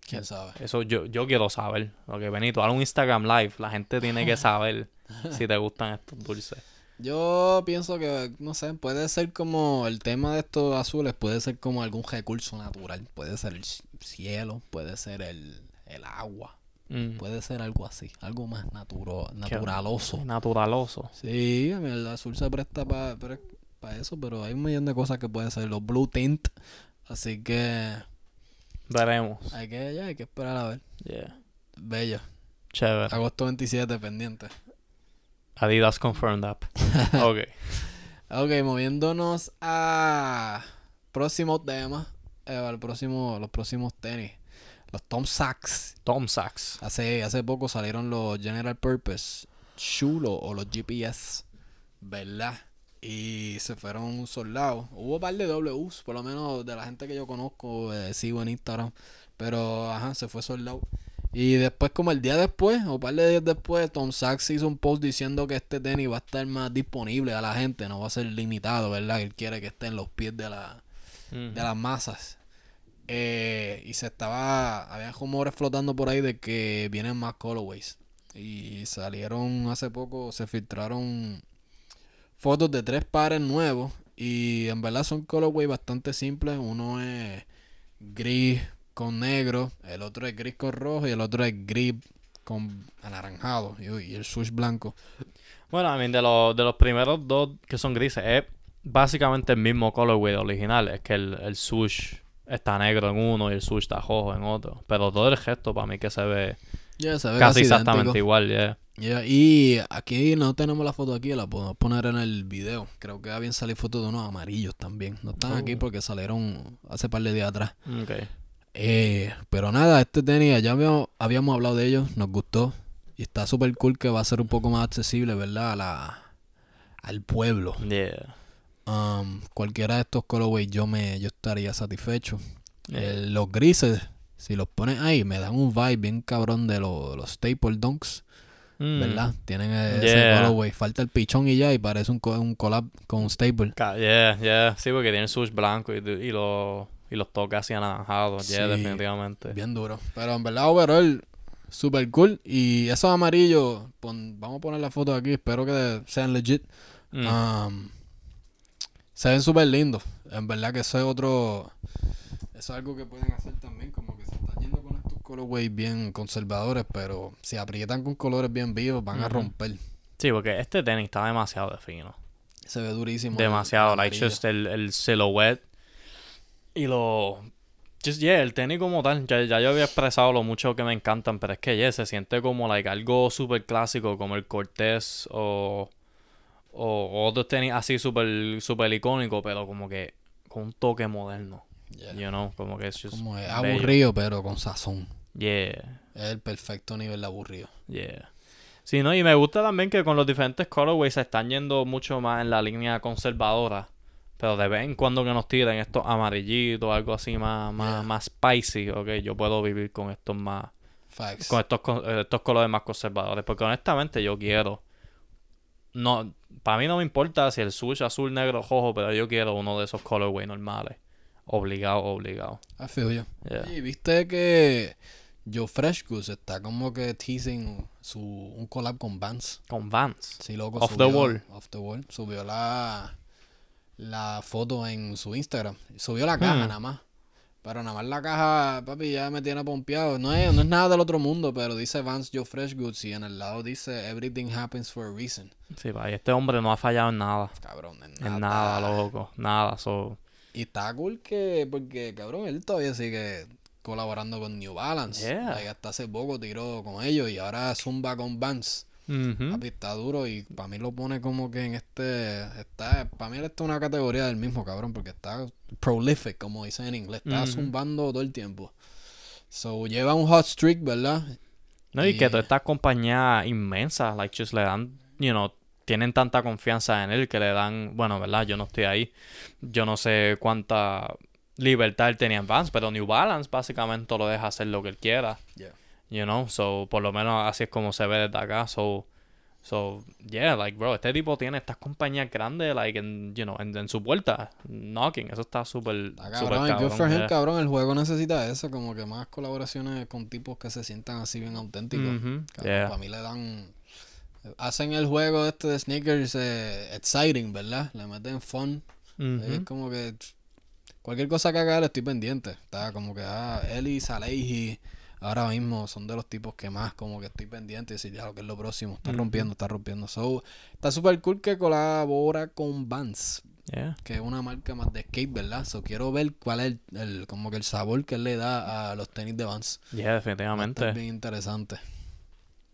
Speaker 1: ¿Quién sabe?
Speaker 2: Eso yo, yo quiero saber. Lo que Benito, haz un Instagram live. La gente tiene que saber si te gustan estos dulces.
Speaker 1: Yo pienso que, no sé, puede ser como el tema de estos azules, puede ser como algún recurso natural. Puede ser el cielo, puede ser el, el agua,
Speaker 2: Mm.
Speaker 1: puede ser algo así, algo más naturo, naturaloso.
Speaker 2: Naturaloso.
Speaker 1: Sí, el azul se presta para eso, pero hay un millón de cosas que puede ser los blue tint. Así que
Speaker 2: Veremos.
Speaker 1: hay que, ya, hay que esperar a ver.
Speaker 2: Yeah.
Speaker 1: Bello.
Speaker 2: Chévere.
Speaker 1: Agosto 27, pendiente.
Speaker 2: Adidas confirmed up. ok.
Speaker 1: Ok, moviéndonos a próximo tema, eh, al próximo, los próximos tenis. Los Tom Sachs.
Speaker 2: Tom Sachs.
Speaker 1: Hace, hace poco salieron los General Purpose Chulo o los GPS, ¿verdad? Y se fueron soldados. Hubo un par de Ws, por lo menos de la gente que yo conozco, eh, sigo en Instagram. Pero, ajá, se fue soldado. Y después, como el día después, o un par de días después, Tom Sachs hizo un post diciendo que este tenis va a estar más disponible a la gente, no va a ser limitado, ¿verdad? Él quiere que esté en los pies de la, de las masas. Eh, y se estaba, había rumores flotando por ahí de que vienen más colorways. Y salieron hace poco, se filtraron fotos de tres pares nuevos. Y en verdad son colorways bastante simples. Uno es gris con negro, el otro es gris con rojo y el otro es gris con anaranjado y, el swoosh blanco.
Speaker 2: Bueno, a mí de los, de los primeros dos que son grises, es básicamente el mismo colorway original. Es que el, el swoosh está negro en uno y el swoosh está rojo en otro. Pero todo el gesto para mí que se ve
Speaker 1: Se ve
Speaker 2: casi
Speaker 1: casi
Speaker 2: exactamente igual, yeah.
Speaker 1: Ya, Y aquí no tenemos la foto aquí, la podemos poner en el video. Creo que habían salido fotos de unos amarillos también. No están aquí
Speaker 2: Oh.
Speaker 1: porque salieron hace par de días atrás.
Speaker 2: Ok.
Speaker 1: Eh, pero nada, este tenis ya habíamos, habíamos hablado de ellos, nos gustó. Y está súper cool que va a ser un poco más accesible, ¿verdad? A la, al pueblo.
Speaker 2: Yeah.
Speaker 1: Um, cualquiera de estos colorways yo me yo estaría satisfecho.
Speaker 2: Yeah.
Speaker 1: El- los grises, si los pones ahí, me dan un vibe bien cabrón de los, los Staple Dunks.
Speaker 2: Mm.
Speaker 1: ¿verdad? Tienen ese
Speaker 2: Yeah.
Speaker 1: colorway. Falta el pichón y ya, y parece un, un collab con un staple.
Speaker 2: Yeah, yeah. Sí, porque tiene el swoosh blanco y, y, los y los toques así anaranjados. Yeah, definitivamente.
Speaker 1: Bien duro. Pero en verdad, overall, super cool. Y esos amarillos, pon- vamos a poner la foto aquí, espero que sean legit.
Speaker 2: Mm.
Speaker 1: Um, se ven súper lindos. En verdad que eso es otro... Eso es algo que pueden hacer también, como que se están yendo con estos colorways bien conservadores, pero si aprietan con colores bien vivos van a romper.
Speaker 2: Sí, porque este tenis está demasiado de fino.
Speaker 1: Se ve durísimo.
Speaker 2: Demasiado.
Speaker 1: el
Speaker 2: like, just el, el silhouette. Y lo... Just, yeah, el tenis como tal. Ya, ya yo había expresado lo mucho que me encantan, pero es que, yeah, se siente como, like, algo súper clásico, como el Cortés o... O otros tenis así súper super icónico, pero como que con un toque moderno.
Speaker 1: Yeah.
Speaker 2: You know, como que es just
Speaker 1: Como es
Speaker 2: bello.
Speaker 1: aburrido, pero con sazón.
Speaker 2: Yeah.
Speaker 1: Es el perfecto nivel de aburrido.
Speaker 2: Yeah. Sí, no, y me gusta también que con los diferentes colorways se están yendo mucho más en la línea conservadora. Pero de vez en cuando que nos tiren estos amarillitos, algo así más, más,
Speaker 1: Yeah.
Speaker 2: más spicy, ok, yo puedo vivir con estos más,
Speaker 1: Facts.
Speaker 2: con estos, con- eh, estos colores más conservadores. Porque honestamente yo quiero. No, para mí no me importa si el switch azul, negro, rojo, pero yo quiero uno de esos colorways normales. Obligado, obligado.
Speaker 1: I feel you.
Speaker 2: Yeah.
Speaker 1: Y viste que Joe Fresh Goose está como que teasing su, un collab con Vans.
Speaker 2: Con Vans.
Speaker 1: Sí, loco.
Speaker 2: Off the wall.
Speaker 1: Off the wall. Subió la, la foto en su Instagram. Subió la caja
Speaker 2: Hmm.
Speaker 1: nada más. Pero nada más la caja, papi, ya me tiene pompeado. No es, no es nada del otro mundo, pero dice Vans Joe Fresh Goods y en el lado dice Everything happens for a reason.
Speaker 2: Sí, pa, y este hombre no ha fallado en nada.
Speaker 1: Cabrón, en
Speaker 2: En nada, loco. Nada, so...
Speaker 1: Y está cool que, porque, cabrón, él todavía sigue colaborando con New Balance.
Speaker 2: Yeah.
Speaker 1: Like, hasta hace poco tiró con ellos y ahora zumba con Vans.
Speaker 2: Ujú.
Speaker 1: Papi, está duro y para mí lo pone como que en este. está Para mí él está en una categoría del mismo, cabrón, porque está prolific, como dicen en inglés. Está zumbando todo el tiempo. So, lleva un hot streak, ¿verdad?
Speaker 2: No, y que todas estas compañías inmensas, like, just le dan, you know, tienen tanta confianza en él que le dan, bueno, ¿verdad? Yo no estoy ahí. Yo no sé cuánta libertad él tenía en Vans, pero New Balance básicamente lo deja hacer lo que él quiera.
Speaker 1: Yeah.
Speaker 2: You know, so, por lo menos así es como se ve desde acá, so... So, yeah, like, bro, este tipo tiene estas compañías grandes, like, en, you know, en, en su puerta, knocking. Eso está súper,
Speaker 1: cabrón, y good
Speaker 2: cabrón.
Speaker 1: for him, cabrón. El juego necesita eso, como que más colaboraciones con tipos que se sientan así bien auténticos. Cabrón,
Speaker 2: yeah.
Speaker 1: Para mí le dan. Hacen el juego este de sneakers eh, exciting, ¿verdad? Le meten fun.
Speaker 2: Ujú.
Speaker 1: Es como que. Cualquier cosa que haga él estoy pendiente. Está como que ah, él y Salehi ahora mismo son de los tipos que más como que estoy pendiente y decir ya lo que es lo próximo. Está rompiendo, está rompiendo. So, está súper cool que colabora con Vans.
Speaker 2: Yeah.
Speaker 1: Que es una marca más de skate, ¿verdad? So, quiero ver cuál es el, el- como que el sabor que él le da a los tenis de Vans.
Speaker 2: Yeah, definitivamente.
Speaker 1: estar bien interesante.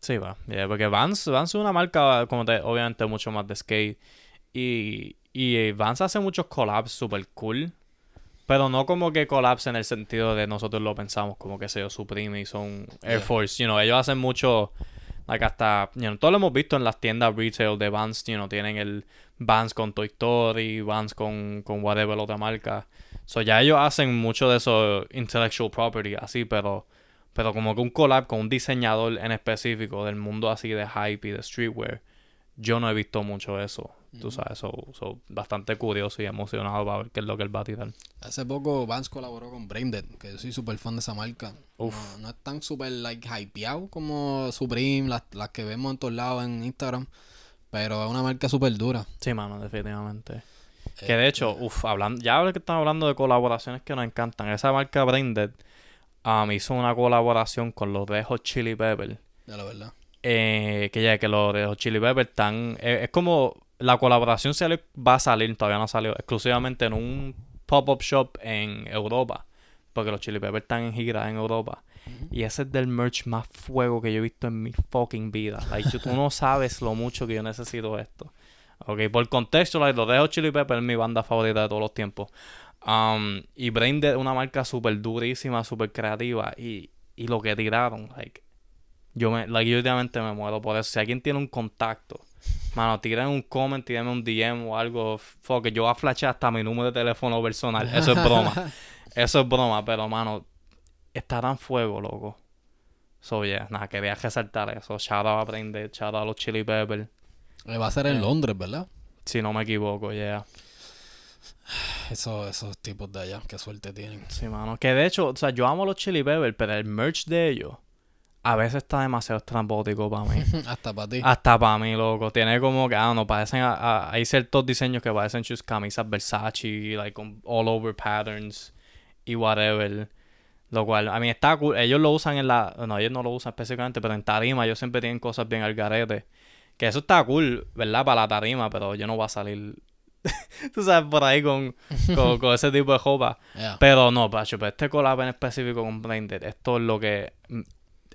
Speaker 2: Sí, va. Yeah, porque Vans, Vans es una marca, como te, obviamente, mucho más de skate. Y, y eh, Vans hace muchos collabs super cool. Pero no como que collabs en el sentido de nosotros lo pensamos, como que se yo Supreme y son Air
Speaker 1: Yeah.
Speaker 2: Force. You know, ellos hacen mucho, like hasta, you know, todo lo hemos visto en las tiendas retail de Vans, you know, tienen el Vans con Toy Story, Vans con, con whatever otra marca. So ya ellos hacen mucho de eso intellectual property, así, pero pero como que un collab con un diseñador en específico del mundo así de hype y de streetwear, yo no he visto mucho eso. Tú sabes, so, so, bastante curioso y emocionado para ver qué es lo que él va a tirar.
Speaker 1: Hace poco Vans colaboró con Braindead, que yo soy súper fan de esa marca.
Speaker 2: Uf.
Speaker 1: No, no es tan súper like hypeado como Supreme, las, las que vemos en todos lados en Instagram. Pero es una marca súper dura.
Speaker 2: Sí, mano, definitivamente.
Speaker 1: Eh,
Speaker 2: Que de hecho, uff, hablando, ya ahora que estamos hablando de colaboraciones que nos encantan, esa marca Braindead um, hizo una colaboración con los de Hot Chili Pepper.
Speaker 1: De la verdad.
Speaker 2: eh, que ya que los de Hot Chili Peppers están eh, es como la colaboración se le va a salir todavía no salió exclusivamente en un pop-up shop en Europa porque los Chili Peppers están en gira en Europa. Y ese es del merch más fuego que yo he visto en mi fucking vida. Like, tú no sabes lo mucho que yo necesito esto. Ok por contexto like, los de Hot Chili Peppers es mi banda favorita de todos los tiempos Um, y Brain es una marca súper durísima súper creativa y, y lo que tiraron like yo me, like, yo me muero por eso. Si alguien tiene un contacto, mano, tiren un comment, tírenme un DM o algo. Fuck, yo voy a flashar hasta mi número de teléfono personal. Eso es broma. Eso es broma, pero mano, estará en fuego, loco. So, yeah, nada, quería resaltar eso. Shout out a Braindead, shout out a los Chili Peppers.
Speaker 1: Eh, Va a ser en
Speaker 2: Eh.
Speaker 1: Londres, ¿verdad?
Speaker 2: Si no me equivoco, yeah.
Speaker 1: Eso, esos tipos de allá, qué suerte tienen.
Speaker 2: Sí, mano. Que de hecho, o sea, yo amo los Chili Peppers, pero el merch de ellos a veces está demasiado estrambótico para mí.
Speaker 1: Hasta para ti.
Speaker 2: Hasta para mí, loco. Tiene como que, ah, no, parecen, a- a- hay ciertos diseños que parecen sus camisas Versace, like con all over patterns y whatever. Lo cual, a mí está cool. Ellos lo usan en la, no, ellos no lo usan específicamente, pero en tarima ellos siempre tienen cosas bien al garete. Que eso está cool, ¿verdad? Para la tarima, pero yo no voy a salir, tú sabes, por ahí con, con, con ese tipo de ropa.
Speaker 1: Yeah.
Speaker 2: Pero no, Pacho, pero este collab en específico con Blinded, esto es lo que. mm,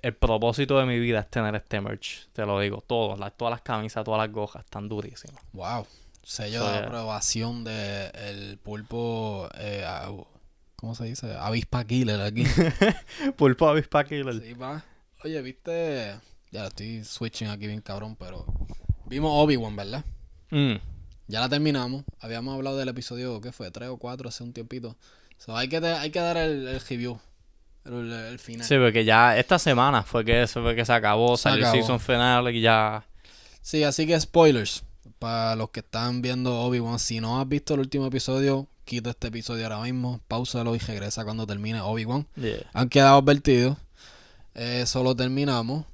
Speaker 2: El propósito de mi vida es tener este merch. Te lo digo, todo, la- todas las camisas, todas las gojas están durísimas.
Speaker 1: Wow. Sello
Speaker 2: So,
Speaker 1: de aprobación de el pulpo. Eh, ¿Cómo se dice? Avispa Killer aquí.
Speaker 2: Pulpo Avispa Killer.
Speaker 1: sí, va. Oye, viste. Ya estoy switching aquí bien cabrón, pero. Vimos Obi-Wan, ¿verdad?
Speaker 2: Mm,
Speaker 1: Ya la terminamos. Habíamos hablado del episodio, ¿qué fue? ¿Tres o cuatro hace un tiempito? So, hay, que, hay que dar el, el review. El, el final.
Speaker 2: Sí, porque ya esta semana fue que, fue que se acabó,
Speaker 1: Se
Speaker 2: salió
Speaker 1: acabó.
Speaker 2: el season final y ya.
Speaker 1: Sí, así que spoilers. Para los que están viendo Obi-Wan, si no has visto el último episodio, quita este episodio ahora mismo, pausalo y regresa cuando termine Obi-Wan.
Speaker 2: Yeah.
Speaker 1: Han quedado advertidos. Eh, solo terminamos.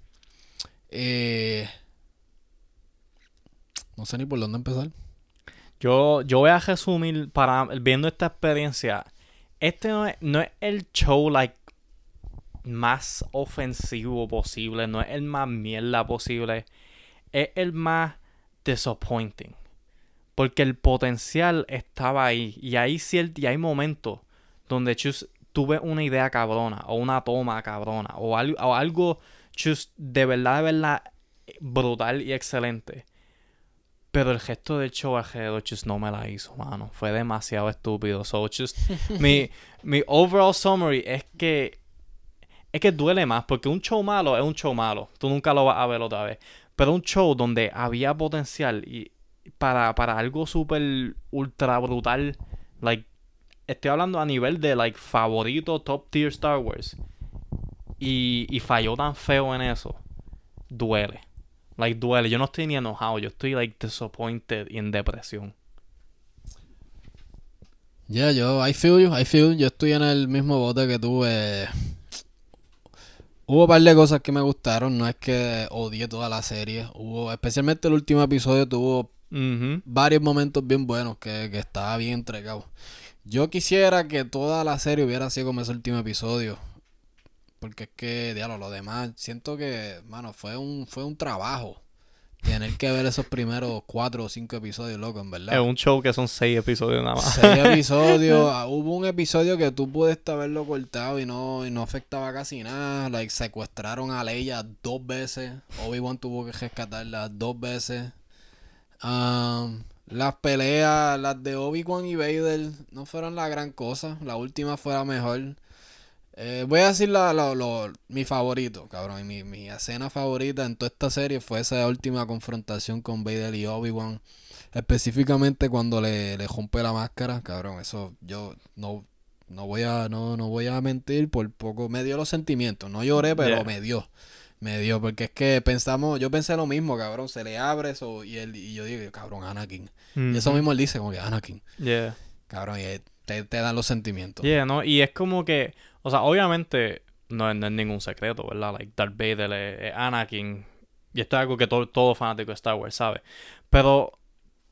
Speaker 1: Eh, no sé ni por dónde empezar.
Speaker 2: Yo, yo voy a resumir para viendo esta experiencia. Este no es, no es el show like más ofensivo posible, no es el más mierda posible, es el más disappointing. Porque el potencial estaba ahí. Y hay y hay momentos donde tuve una idea cabrona, o una toma cabrona, o algo, o algo de verdad, de verdad brutal y excelente. Pero el gesto del show alrededor just no me la hizo, mano. Fue demasiado estúpido. So, just, mi, mi overall summary es que es que duele más, porque un show malo es un show malo. Tú nunca lo vas a ver otra vez. Pero un show donde había potencial y para, para algo súper ultra brutal, like, estoy hablando a nivel de, like, favorito top tier Star Wars. Y, y falló tan feo en eso. Duele. Like, duele. Yo no estoy ni enojado. Yo estoy, like, disappointed y en depresión.
Speaker 1: Ya, yo, I feel you, I feel you. Yo estoy en el mismo bote que tú. eh. Hubo un par de cosas que me gustaron. No es que odié toda la serie. Hubo, especialmente el último episodio, tuvo
Speaker 2: Mhm.
Speaker 1: varios momentos bien buenos que, que estaba bien entregado. Yo quisiera que toda la serie hubiera sido como ese último episodio. Porque es que, diablo, lo demás, siento que, mano, fue un, fue un trabajo. Tener que ver esos primeros cuatro o cinco episodios, loco, en verdad.
Speaker 2: Es un show que son seis episodios nada más.
Speaker 1: Seis episodios. Ah, Hubo un episodio que tú pudiste haberlo cortado y no, y no afectaba casi nada. Like, secuestraron a Leia dos veces. Obi-Wan tuvo que rescatarla dos veces. Um, las peleas, las de Obi-Wan y Vader, no fueron la gran cosa. La última fue la mejor. Eh, voy a decir la, la- lo- mi favorito, cabrón. y Mi, mi escena favorita en toda esta serie fue esa última confrontación con Vader y Obi-Wan. Específicamente cuando le, le rompe la máscara, cabrón, eso yo no, no voy a, no, no voy a mentir, por poco me dio los sentimientos, no lloré, pero
Speaker 2: Yeah.
Speaker 1: me dio, me dio, porque es que pensamos, yo pensé lo mismo, cabrón, se le abre eso, y él, y yo digo, cabrón, Anakin, y eso mismo él dice, como que Anakin,
Speaker 2: Yeah.
Speaker 1: cabrón, y eh, te, te dan los sentimientos.
Speaker 2: Yeah, ¿no? Y es como que, o sea, obviamente no es, ningún secreto, ¿verdad? Like Darth Vader es Anakin. Y esto es algo que todo, fanático de Star Wars sabe. Pero,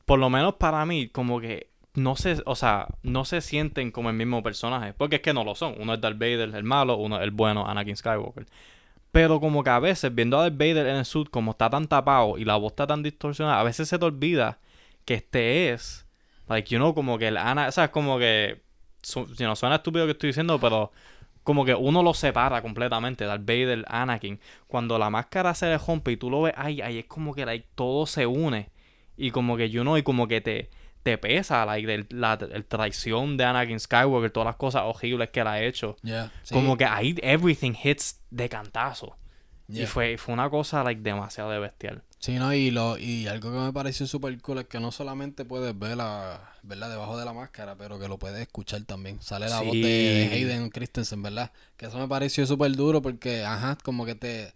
Speaker 2: por lo menos para mí, como que no se, o sea, no se sienten como el mismo personaje. Porque es que no lo son. Uno es Darth Vader, el malo, uno es el bueno, Anakin Skywalker. Pero como que a veces, viendo a Darth Vader en el suit, como está tan tapado y la voz está tan distorsionada, a veces se te olvida que este es, like, you know, como que el Ana, o sea, es como que, su, you suena estúpido que estoy diciendo, pero como que uno lo separa completamente, Darth Vader, Anakin. Cuando la máscara se le rompe y tú lo ves, ay, ay, es como que like, todo se une. Y como que, you know, y como que te, te pesa, like, del- la, el traición de Anakin Skywalker, todas las cosas horribles que él ha hecho.
Speaker 1: Yeah, sí,
Speaker 2: Como que ahí everything hits de cantazo.
Speaker 1: yeah.
Speaker 2: Y fue, fue una cosa, like, demasiado de bestial.
Speaker 1: Sí, no, y, lo, y algo que me pareció súper cool es que no solamente puedes ver la, ¿verdad? debajo de la máscara, pero que lo puedes escuchar también. Sale la voz de. Hayden Christensen, ¿verdad? Que eso me pareció súper duro porque, ajá, como que te...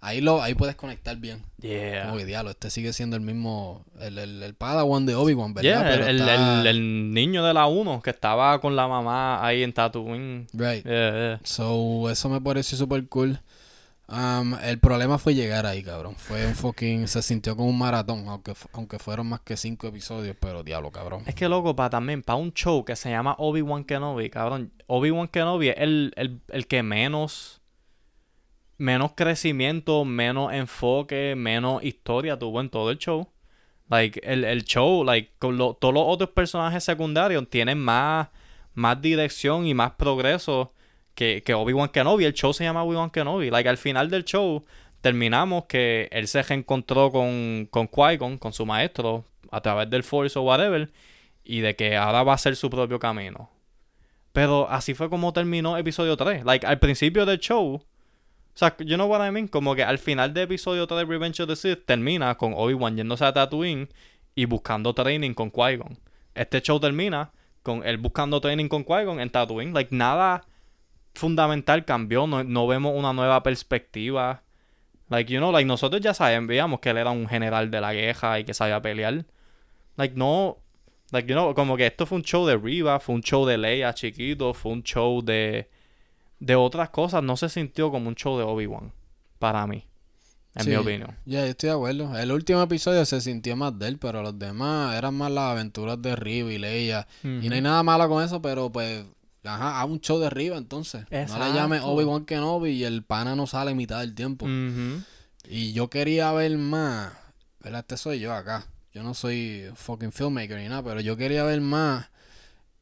Speaker 1: Ahí lo ahí puedes conectar bien.
Speaker 2: Yeah.
Speaker 1: Como que diablo, este sigue siendo el mismo, el, el, el Padawan de Obi-Wan, ¿verdad?
Speaker 2: Yeah, el,
Speaker 1: Pero
Speaker 2: el,
Speaker 1: está-
Speaker 2: el- niño de la 1 que estaba con la mamá ahí en Tatooine.
Speaker 1: Right.
Speaker 2: Yeah, yeah.
Speaker 1: So, eso me pareció súper cool. El problema fue llegar ahí, cabrón. Fue un fucking... Se sintió como un maratón, aunque, aunque fueron más que cinco episodios, pero diablo, cabrón.
Speaker 2: Es que loco, para también, para un show que se llama Obi-Wan Kenobi, cabrón. Obi-Wan Kenobi es el, el, el que menos. Menos crecimiento, menos enfoque, menos historia tuvo en todo el show. Like, el, el show, like, con lo- todos los otros personajes secundarios tienen más, más dirección y más progreso que, que Obi-Wan Kenobi. El show se llama Obi-Wan Kenobi. Like, al final del show, terminamos que él se reencontró con, con Qui-Gon, con su maestro, a través del Force o whatever, y de que ahora va a hacer su propio camino. Pero así fue como terminó episodio 3. Like, al principio del show. O sea, you know what I mean? Como que al final de episodio 3 de Revenge of the Sith termina con Obi-Wan yéndose a Tatooine y buscando training con Qui-Gon. Este show termina con él buscando training con Qui-Gon en Tatooine. Like, nada fundamental cambió. No, no vemos una nueva perspectiva. Like, you know, like, nosotros ya sabíamos que él era un general de la guerra y que sabía pelear. Like, no... Like, you know, como que esto fue un show de Riva, fue un show de Leia chiquito, fue un show de... De otras cosas, no se sintió como un show de Obi-Wan. Para mí. En
Speaker 1: Sí.
Speaker 2: mi opinión.
Speaker 1: Ya, yo estoy de acuerdo. El último episodio se sintió más de él, pero los demás eran más las aventuras de Riva y Leia. Y no hay nada malo con eso, pero pues, ajá, haz un show de Riva entonces. No le llames
Speaker 2: Exacto.
Speaker 1: Obi-Wan Kenobi y el pana no sale mitad del tiempo. Y yo quería ver más, ¿verdad? Este soy yo acá. Yo no soy fucking filmmaker ni nada, pero yo quería ver más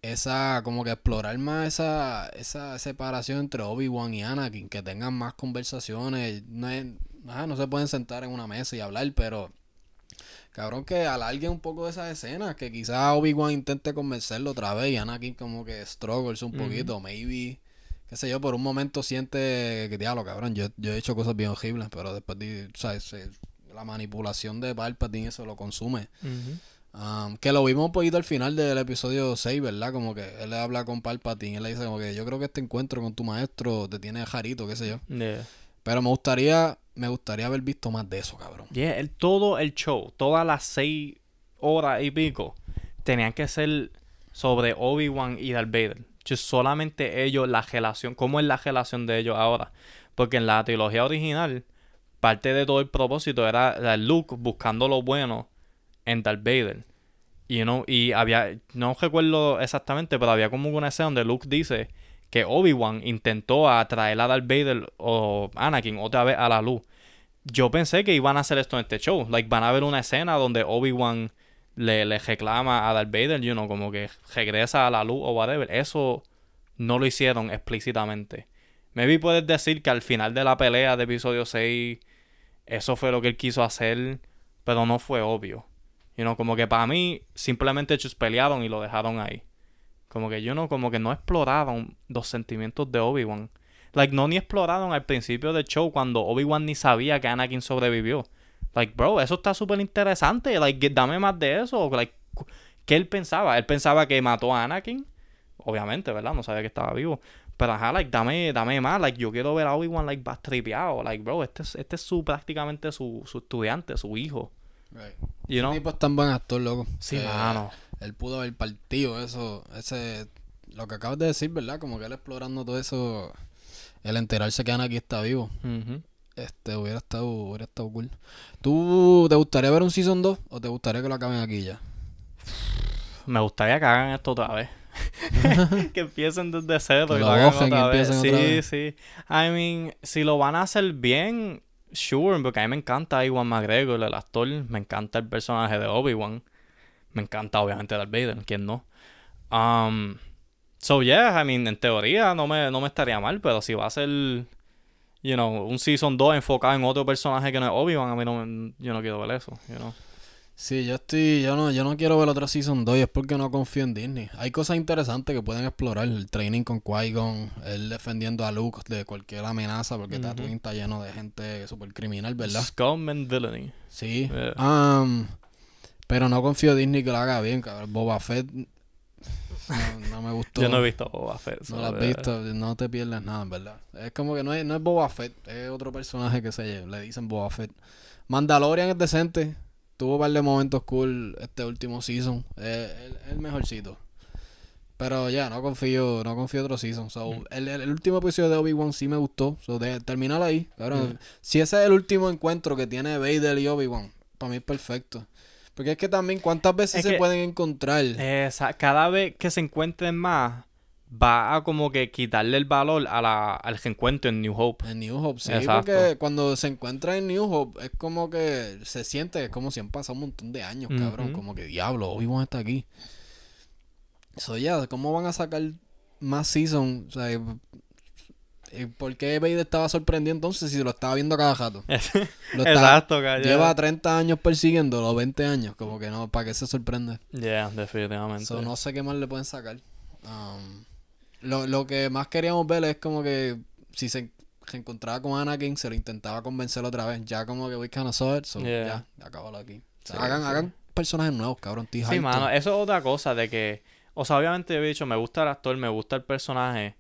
Speaker 1: esa, como que explorar más esa, esa separación entre Obi-Wan y Anakin, que tengan más conversaciones. No, es- ajá, no se pueden sentar en una mesa y hablar, pero cabrón que alargue un poco esas escenas, que quizás Obi-Wan intente convencerlo otra vez y Anakin como que struggles un poquito, maybe qué sé yo, por un momento siente que diablo, cabrón, yo, yo he hecho cosas bien horribles, pero después, di- ¿sabes? Se- la manipulación de Palpatine eso lo consume. Um, que lo vimos un poquito al final del episodio 6, ¿verdad? Como que él le habla con Palpatine, él le dice como que yo creo que este encuentro con tu maestro te tiene jarito, qué sé yo.
Speaker 2: Yeah.
Speaker 1: Pero me gustaría, me gustaría haber visto más de eso, cabrón.
Speaker 2: El, todo el show, todas las seis horas y pico, tenían que ser sobre Obi-Wan y Darth Vader. Solamente ellos, la relación, cómo es la relación de ellos ahora. Porque en la trilogía original, parte de todo el propósito era Luke buscando lo bueno en Darth Vader. You y había, no recuerdo exactamente, pero había como una escena donde Luke dice que Obi-Wan intentó atraer a Darth Vader o Anakin otra vez a la luz. Yo pensé que iban a hacer esto en este show. Like, van a ver una escena donde Obi-Wan le, reclama a Darth Vader, you know, como que regresa a la luz o whatever. Eso no lo hicieron explícitamente. Maybe puedes decir que al final de la pelea de episodio 6, eso fue lo que él quiso hacer, pero no fue obvio. You know, como que para mí, simplemente ellos pelearon y lo dejaron ahí. Como que, you know, como que no exploraron los sentimientos de Obi-Wan. Like, no ni exploraron al principio del show cuando Obi-Wan ni sabía que Anakin sobrevivió. Like, bro, eso está súper interesante. Like, dame más de eso. Like, ¿qué él pensaba? Él pensaba que mató a Anakin. Obviamente, ¿verdad? No sabía que estaba vivo. Pero ajá, like, dame, dame más. Like, yo quiero ver a Obi-Wan, like, bastripeado. Like, bro, este es, este es su, prácticamente su, su estudiante, su hijo. You know?
Speaker 1: Tipo es tan buen actor, loco.
Speaker 2: Sí, mano.
Speaker 1: Él pudo haber partido eso, ese, lo que acabas de decir, ¿verdad? Como que él explorando todo eso, el enterarse que Anakin está vivo. Este, hubiera estado, hubiera estado cool. ¿Tú te gustaría ver un Season 2 o te gustaría que lo acaben aquí ya?
Speaker 2: Me gustaría que hagan esto otra vez. que empiecen desde cero
Speaker 1: Que
Speaker 2: y
Speaker 1: lo
Speaker 2: hagan otra vez. Sí,
Speaker 1: otra vez.
Speaker 2: sí. I mean, si lo van a hacer bien, sure, porque a mí me encanta Iwan McGregor, el actor. Me encanta el personaje de Obi-Wan. Me encanta, obviamente, Darth Vader. ¿Quién no? Um, so, yeah, I mean, en teoría no me, no me estaría mal, pero si va a ser, you know, un Season 2 enfocado en otro personaje que no es Obi-Wan, a mí no, me- yo no quiero ver eso, you know.
Speaker 1: Sí, yo estoy, yo no, yo no quiero ver otra Season 2 y es porque no confío en Disney. Hay cosas interesantes que pueden explorar, el training con Qui-Gon, él defendiendo a Luke de cualquier amenaza, porque
Speaker 2: Ujú.
Speaker 1: Tatooine está lleno de gente super criminal, ¿verdad?
Speaker 2: Scum and villainy.
Speaker 1: Sí.
Speaker 2: Yeah.
Speaker 1: Am, pero no confío en Disney que lo haga bien, cabrón. Boba Fett no, no me gustó.
Speaker 2: Yo no he visto Boba Fett.
Speaker 1: No lo has visto, no te pierdes nada, en verdad. Es como que no es, no es Boba Fett, es otro personaje que se le dicen Boba Fett. Mandalorian es decente, tuvo un par de momentos cool este último season, es el, el mejorcito. Pero ya, no confío, no confío en otro season. So,
Speaker 2: Mm.
Speaker 1: el, el- último episodio de Obi-Wan sí me gustó. So, de, ahí. cabrón.
Speaker 2: Mm.
Speaker 1: Si ese es el último encuentro que tiene Vader y Obi-Wan, para mí es perfecto. Porque es que también, ¿cuántas veces
Speaker 2: Es
Speaker 1: se
Speaker 2: que-
Speaker 1: pueden encontrar?
Speaker 2: Esa- cada vez que se encuentren más, va a como que quitarle el valor a la, al reencuentro en New Hope.
Speaker 1: En New Hope, sí,
Speaker 2: Exacto.
Speaker 1: porque cuando se encuentra en New Hope es como que se siente que es como si han pasado un montón de años, cabrón. Como que diablo, Obi-Wan está aquí. So, ya, ¿cómo van a sacar más season? O sea, ¿por qué Vader estaba sorprendido entonces si lo estaba viendo cada rato? Lo
Speaker 2: Exacto,
Speaker 1: Lleva 30 años persiguiéndolo, 20 años, como que no, ¿para qué se sorprende?
Speaker 2: Yeah, definitivamente.
Speaker 1: So, no sé qué más le pueden sacar. Um, lo, lo que más queríamos ver es como que si se reencontraba con Anakin, se lo intentaba convencer otra vez. Ya como que we kind of saw it, so
Speaker 2: Yeah.
Speaker 1: ya, acabalo aquí. O sea,
Speaker 2: Sí,
Speaker 1: hagan,
Speaker 2: sí.
Speaker 1: hagan personajes nuevos, cabrón.
Speaker 2: Sí, mano, eso es otra cosa de que, o sea, obviamente yo he dicho, me gusta el actor, me gusta el personaje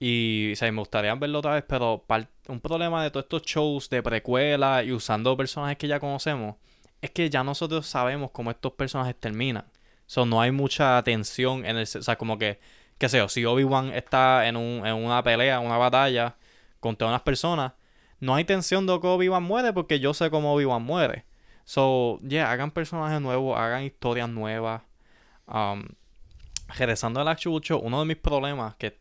Speaker 2: y, o sea, me gustaría verlo otra vez, pero un problema de todos estos shows de precuela y usando personajes que ya conocemos es que ya nosotros sabemos cómo estos personajes terminan. So, no hay mucha tensión en el, o sea, como que, qué sé yo, si Obi-Wan está en, un, en una pelea, una batalla contra unas personas, no hay tensión de que Obi-Wan muere porque yo sé cómo Obi-Wan muere. So, yeah, hagan personajes nuevos, hagan historias nuevas. Um, regresando al actual show, uno de mis problemas, que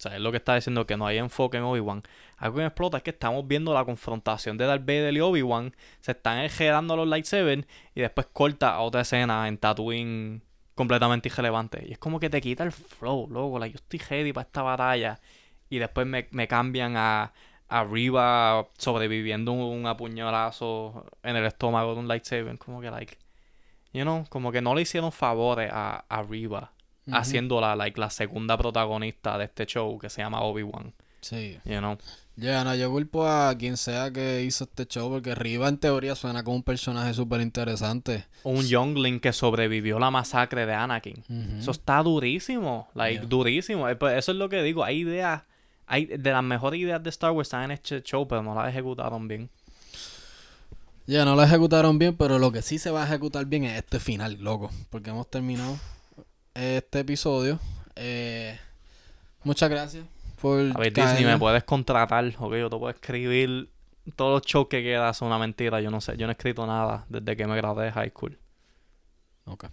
Speaker 2: o sea, es lo que está diciendo, que no hay enfoque en Obi-Wan. Algo que me explota es que estamos viendo la confrontación de Darth Vader y Obi-Wan. Se están enredando los lightsabers y después corta a otra escena en Tatooine completamente irrelevante. Y es como que te quita el flow, loco. like, yo estoy ready para esta batalla. Y después me, me cambian a, arriba sobreviviendo un, un apuñalazo en el estómago de un lightsaber. Como que, like, you know, como que no le hicieron favores a arriba. Haciéndola, like, la segunda protagonista de este show que se llama Obi-Wan.
Speaker 1: Sí.
Speaker 2: You know.
Speaker 1: Ya, no, yo culpo a quien sea que hizo este show porque Riva en teoría suena como un personaje súper interesante.
Speaker 2: Un youngling que sobrevivió la masacre de Anakin. Eso está durísimo. Like,
Speaker 1: Yeah.
Speaker 2: durísimo. Eh, pues, Eso es lo que digo. Hay ideas. Hay, de las mejores ideas de Star Wars están en este show, pero no las ejecutaron bien.
Speaker 1: Ya, no lo ejecutaron bien, pero lo que sí se va a ejecutar bien es este final, loco. Porque hemos terminado este episodio. Eh, muchas gracias por
Speaker 2: A ver. Disney, me puedes contratar, ok, yo te puedo escribir todos los shows que quedas son una mentira, yo no sé, yo no he escrito nada desde que me gradué de high school.
Speaker 1: Ok.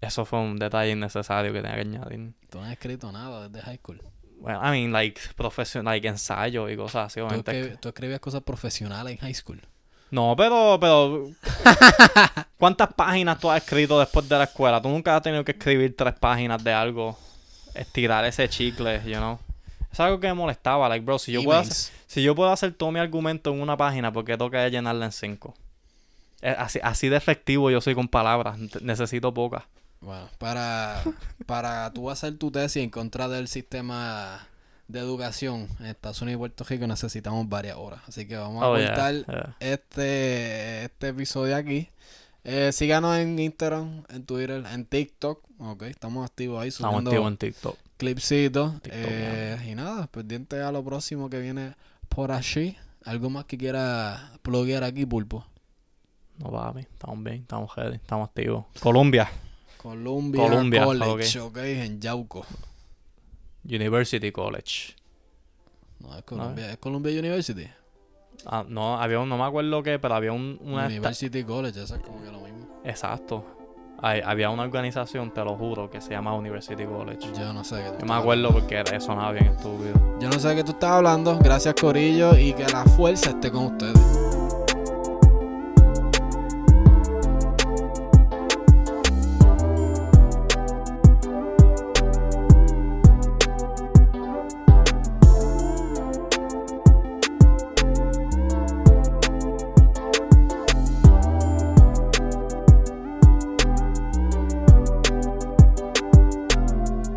Speaker 2: Eso fue un detalle innecesario que tenía que añadir.
Speaker 1: Tú no has escrito nada desde high school.
Speaker 2: Bueno, I mean, like, profesional, like, ensayo y cosas así,
Speaker 1: tú escribías cosas profesionales en high school.
Speaker 2: No, pero, pero... ¿Cuántas páginas tú has escrito después de la escuela? Tú nunca has tenido que escribir tres páginas de algo. Estirar ese chicle, you know. Es algo que me molestaba, like, bro, si yo puedo hacer... Si yo puedo hacer todo mi argumento en una página, ¿por qué que llenarla en cinco? Así, así de efectivo yo soy con palabras. Necesito pocas.
Speaker 1: Bueno, para, para tú hacer tu tesis en contra del sistema de educación en Estados Unidos y Puerto Rico necesitamos varias horas. Así que vamos a
Speaker 2: Oh,
Speaker 1: cortar
Speaker 2: yeah.
Speaker 1: este, este episodio aquí. Eh, síganos en Instagram, en Twitter, en TikTok. Ok, estamos activos ahí
Speaker 2: Estamos activos en TikTok.
Speaker 1: clipsitos. Eh, y nada, pendiente a lo próximo que viene por allí. ¿Algo más que quiera pluguear aquí, Pulpo?
Speaker 2: No, papi. Estamos bien, estamos ready, estamos activos. Colombia.
Speaker 1: Columbia,
Speaker 2: Columbia,
Speaker 1: College, ok, en Yauco.
Speaker 2: University College.
Speaker 1: No, es Columbia, es Columbia University.
Speaker 2: Ah, no, había un, no me acuerdo qué, pero había un, una...
Speaker 1: University College, eso es como que lo mismo.
Speaker 2: Exacto. Hay- había una organización, te lo juro, que se llama University College.
Speaker 1: Yo no sé qué
Speaker 2: Yo me acuerdo porque era- sonaba bien estúpido.
Speaker 1: Yo no sé qué tú estás hablando. Gracias, Corillo, y que la fuerza esté con ustedes.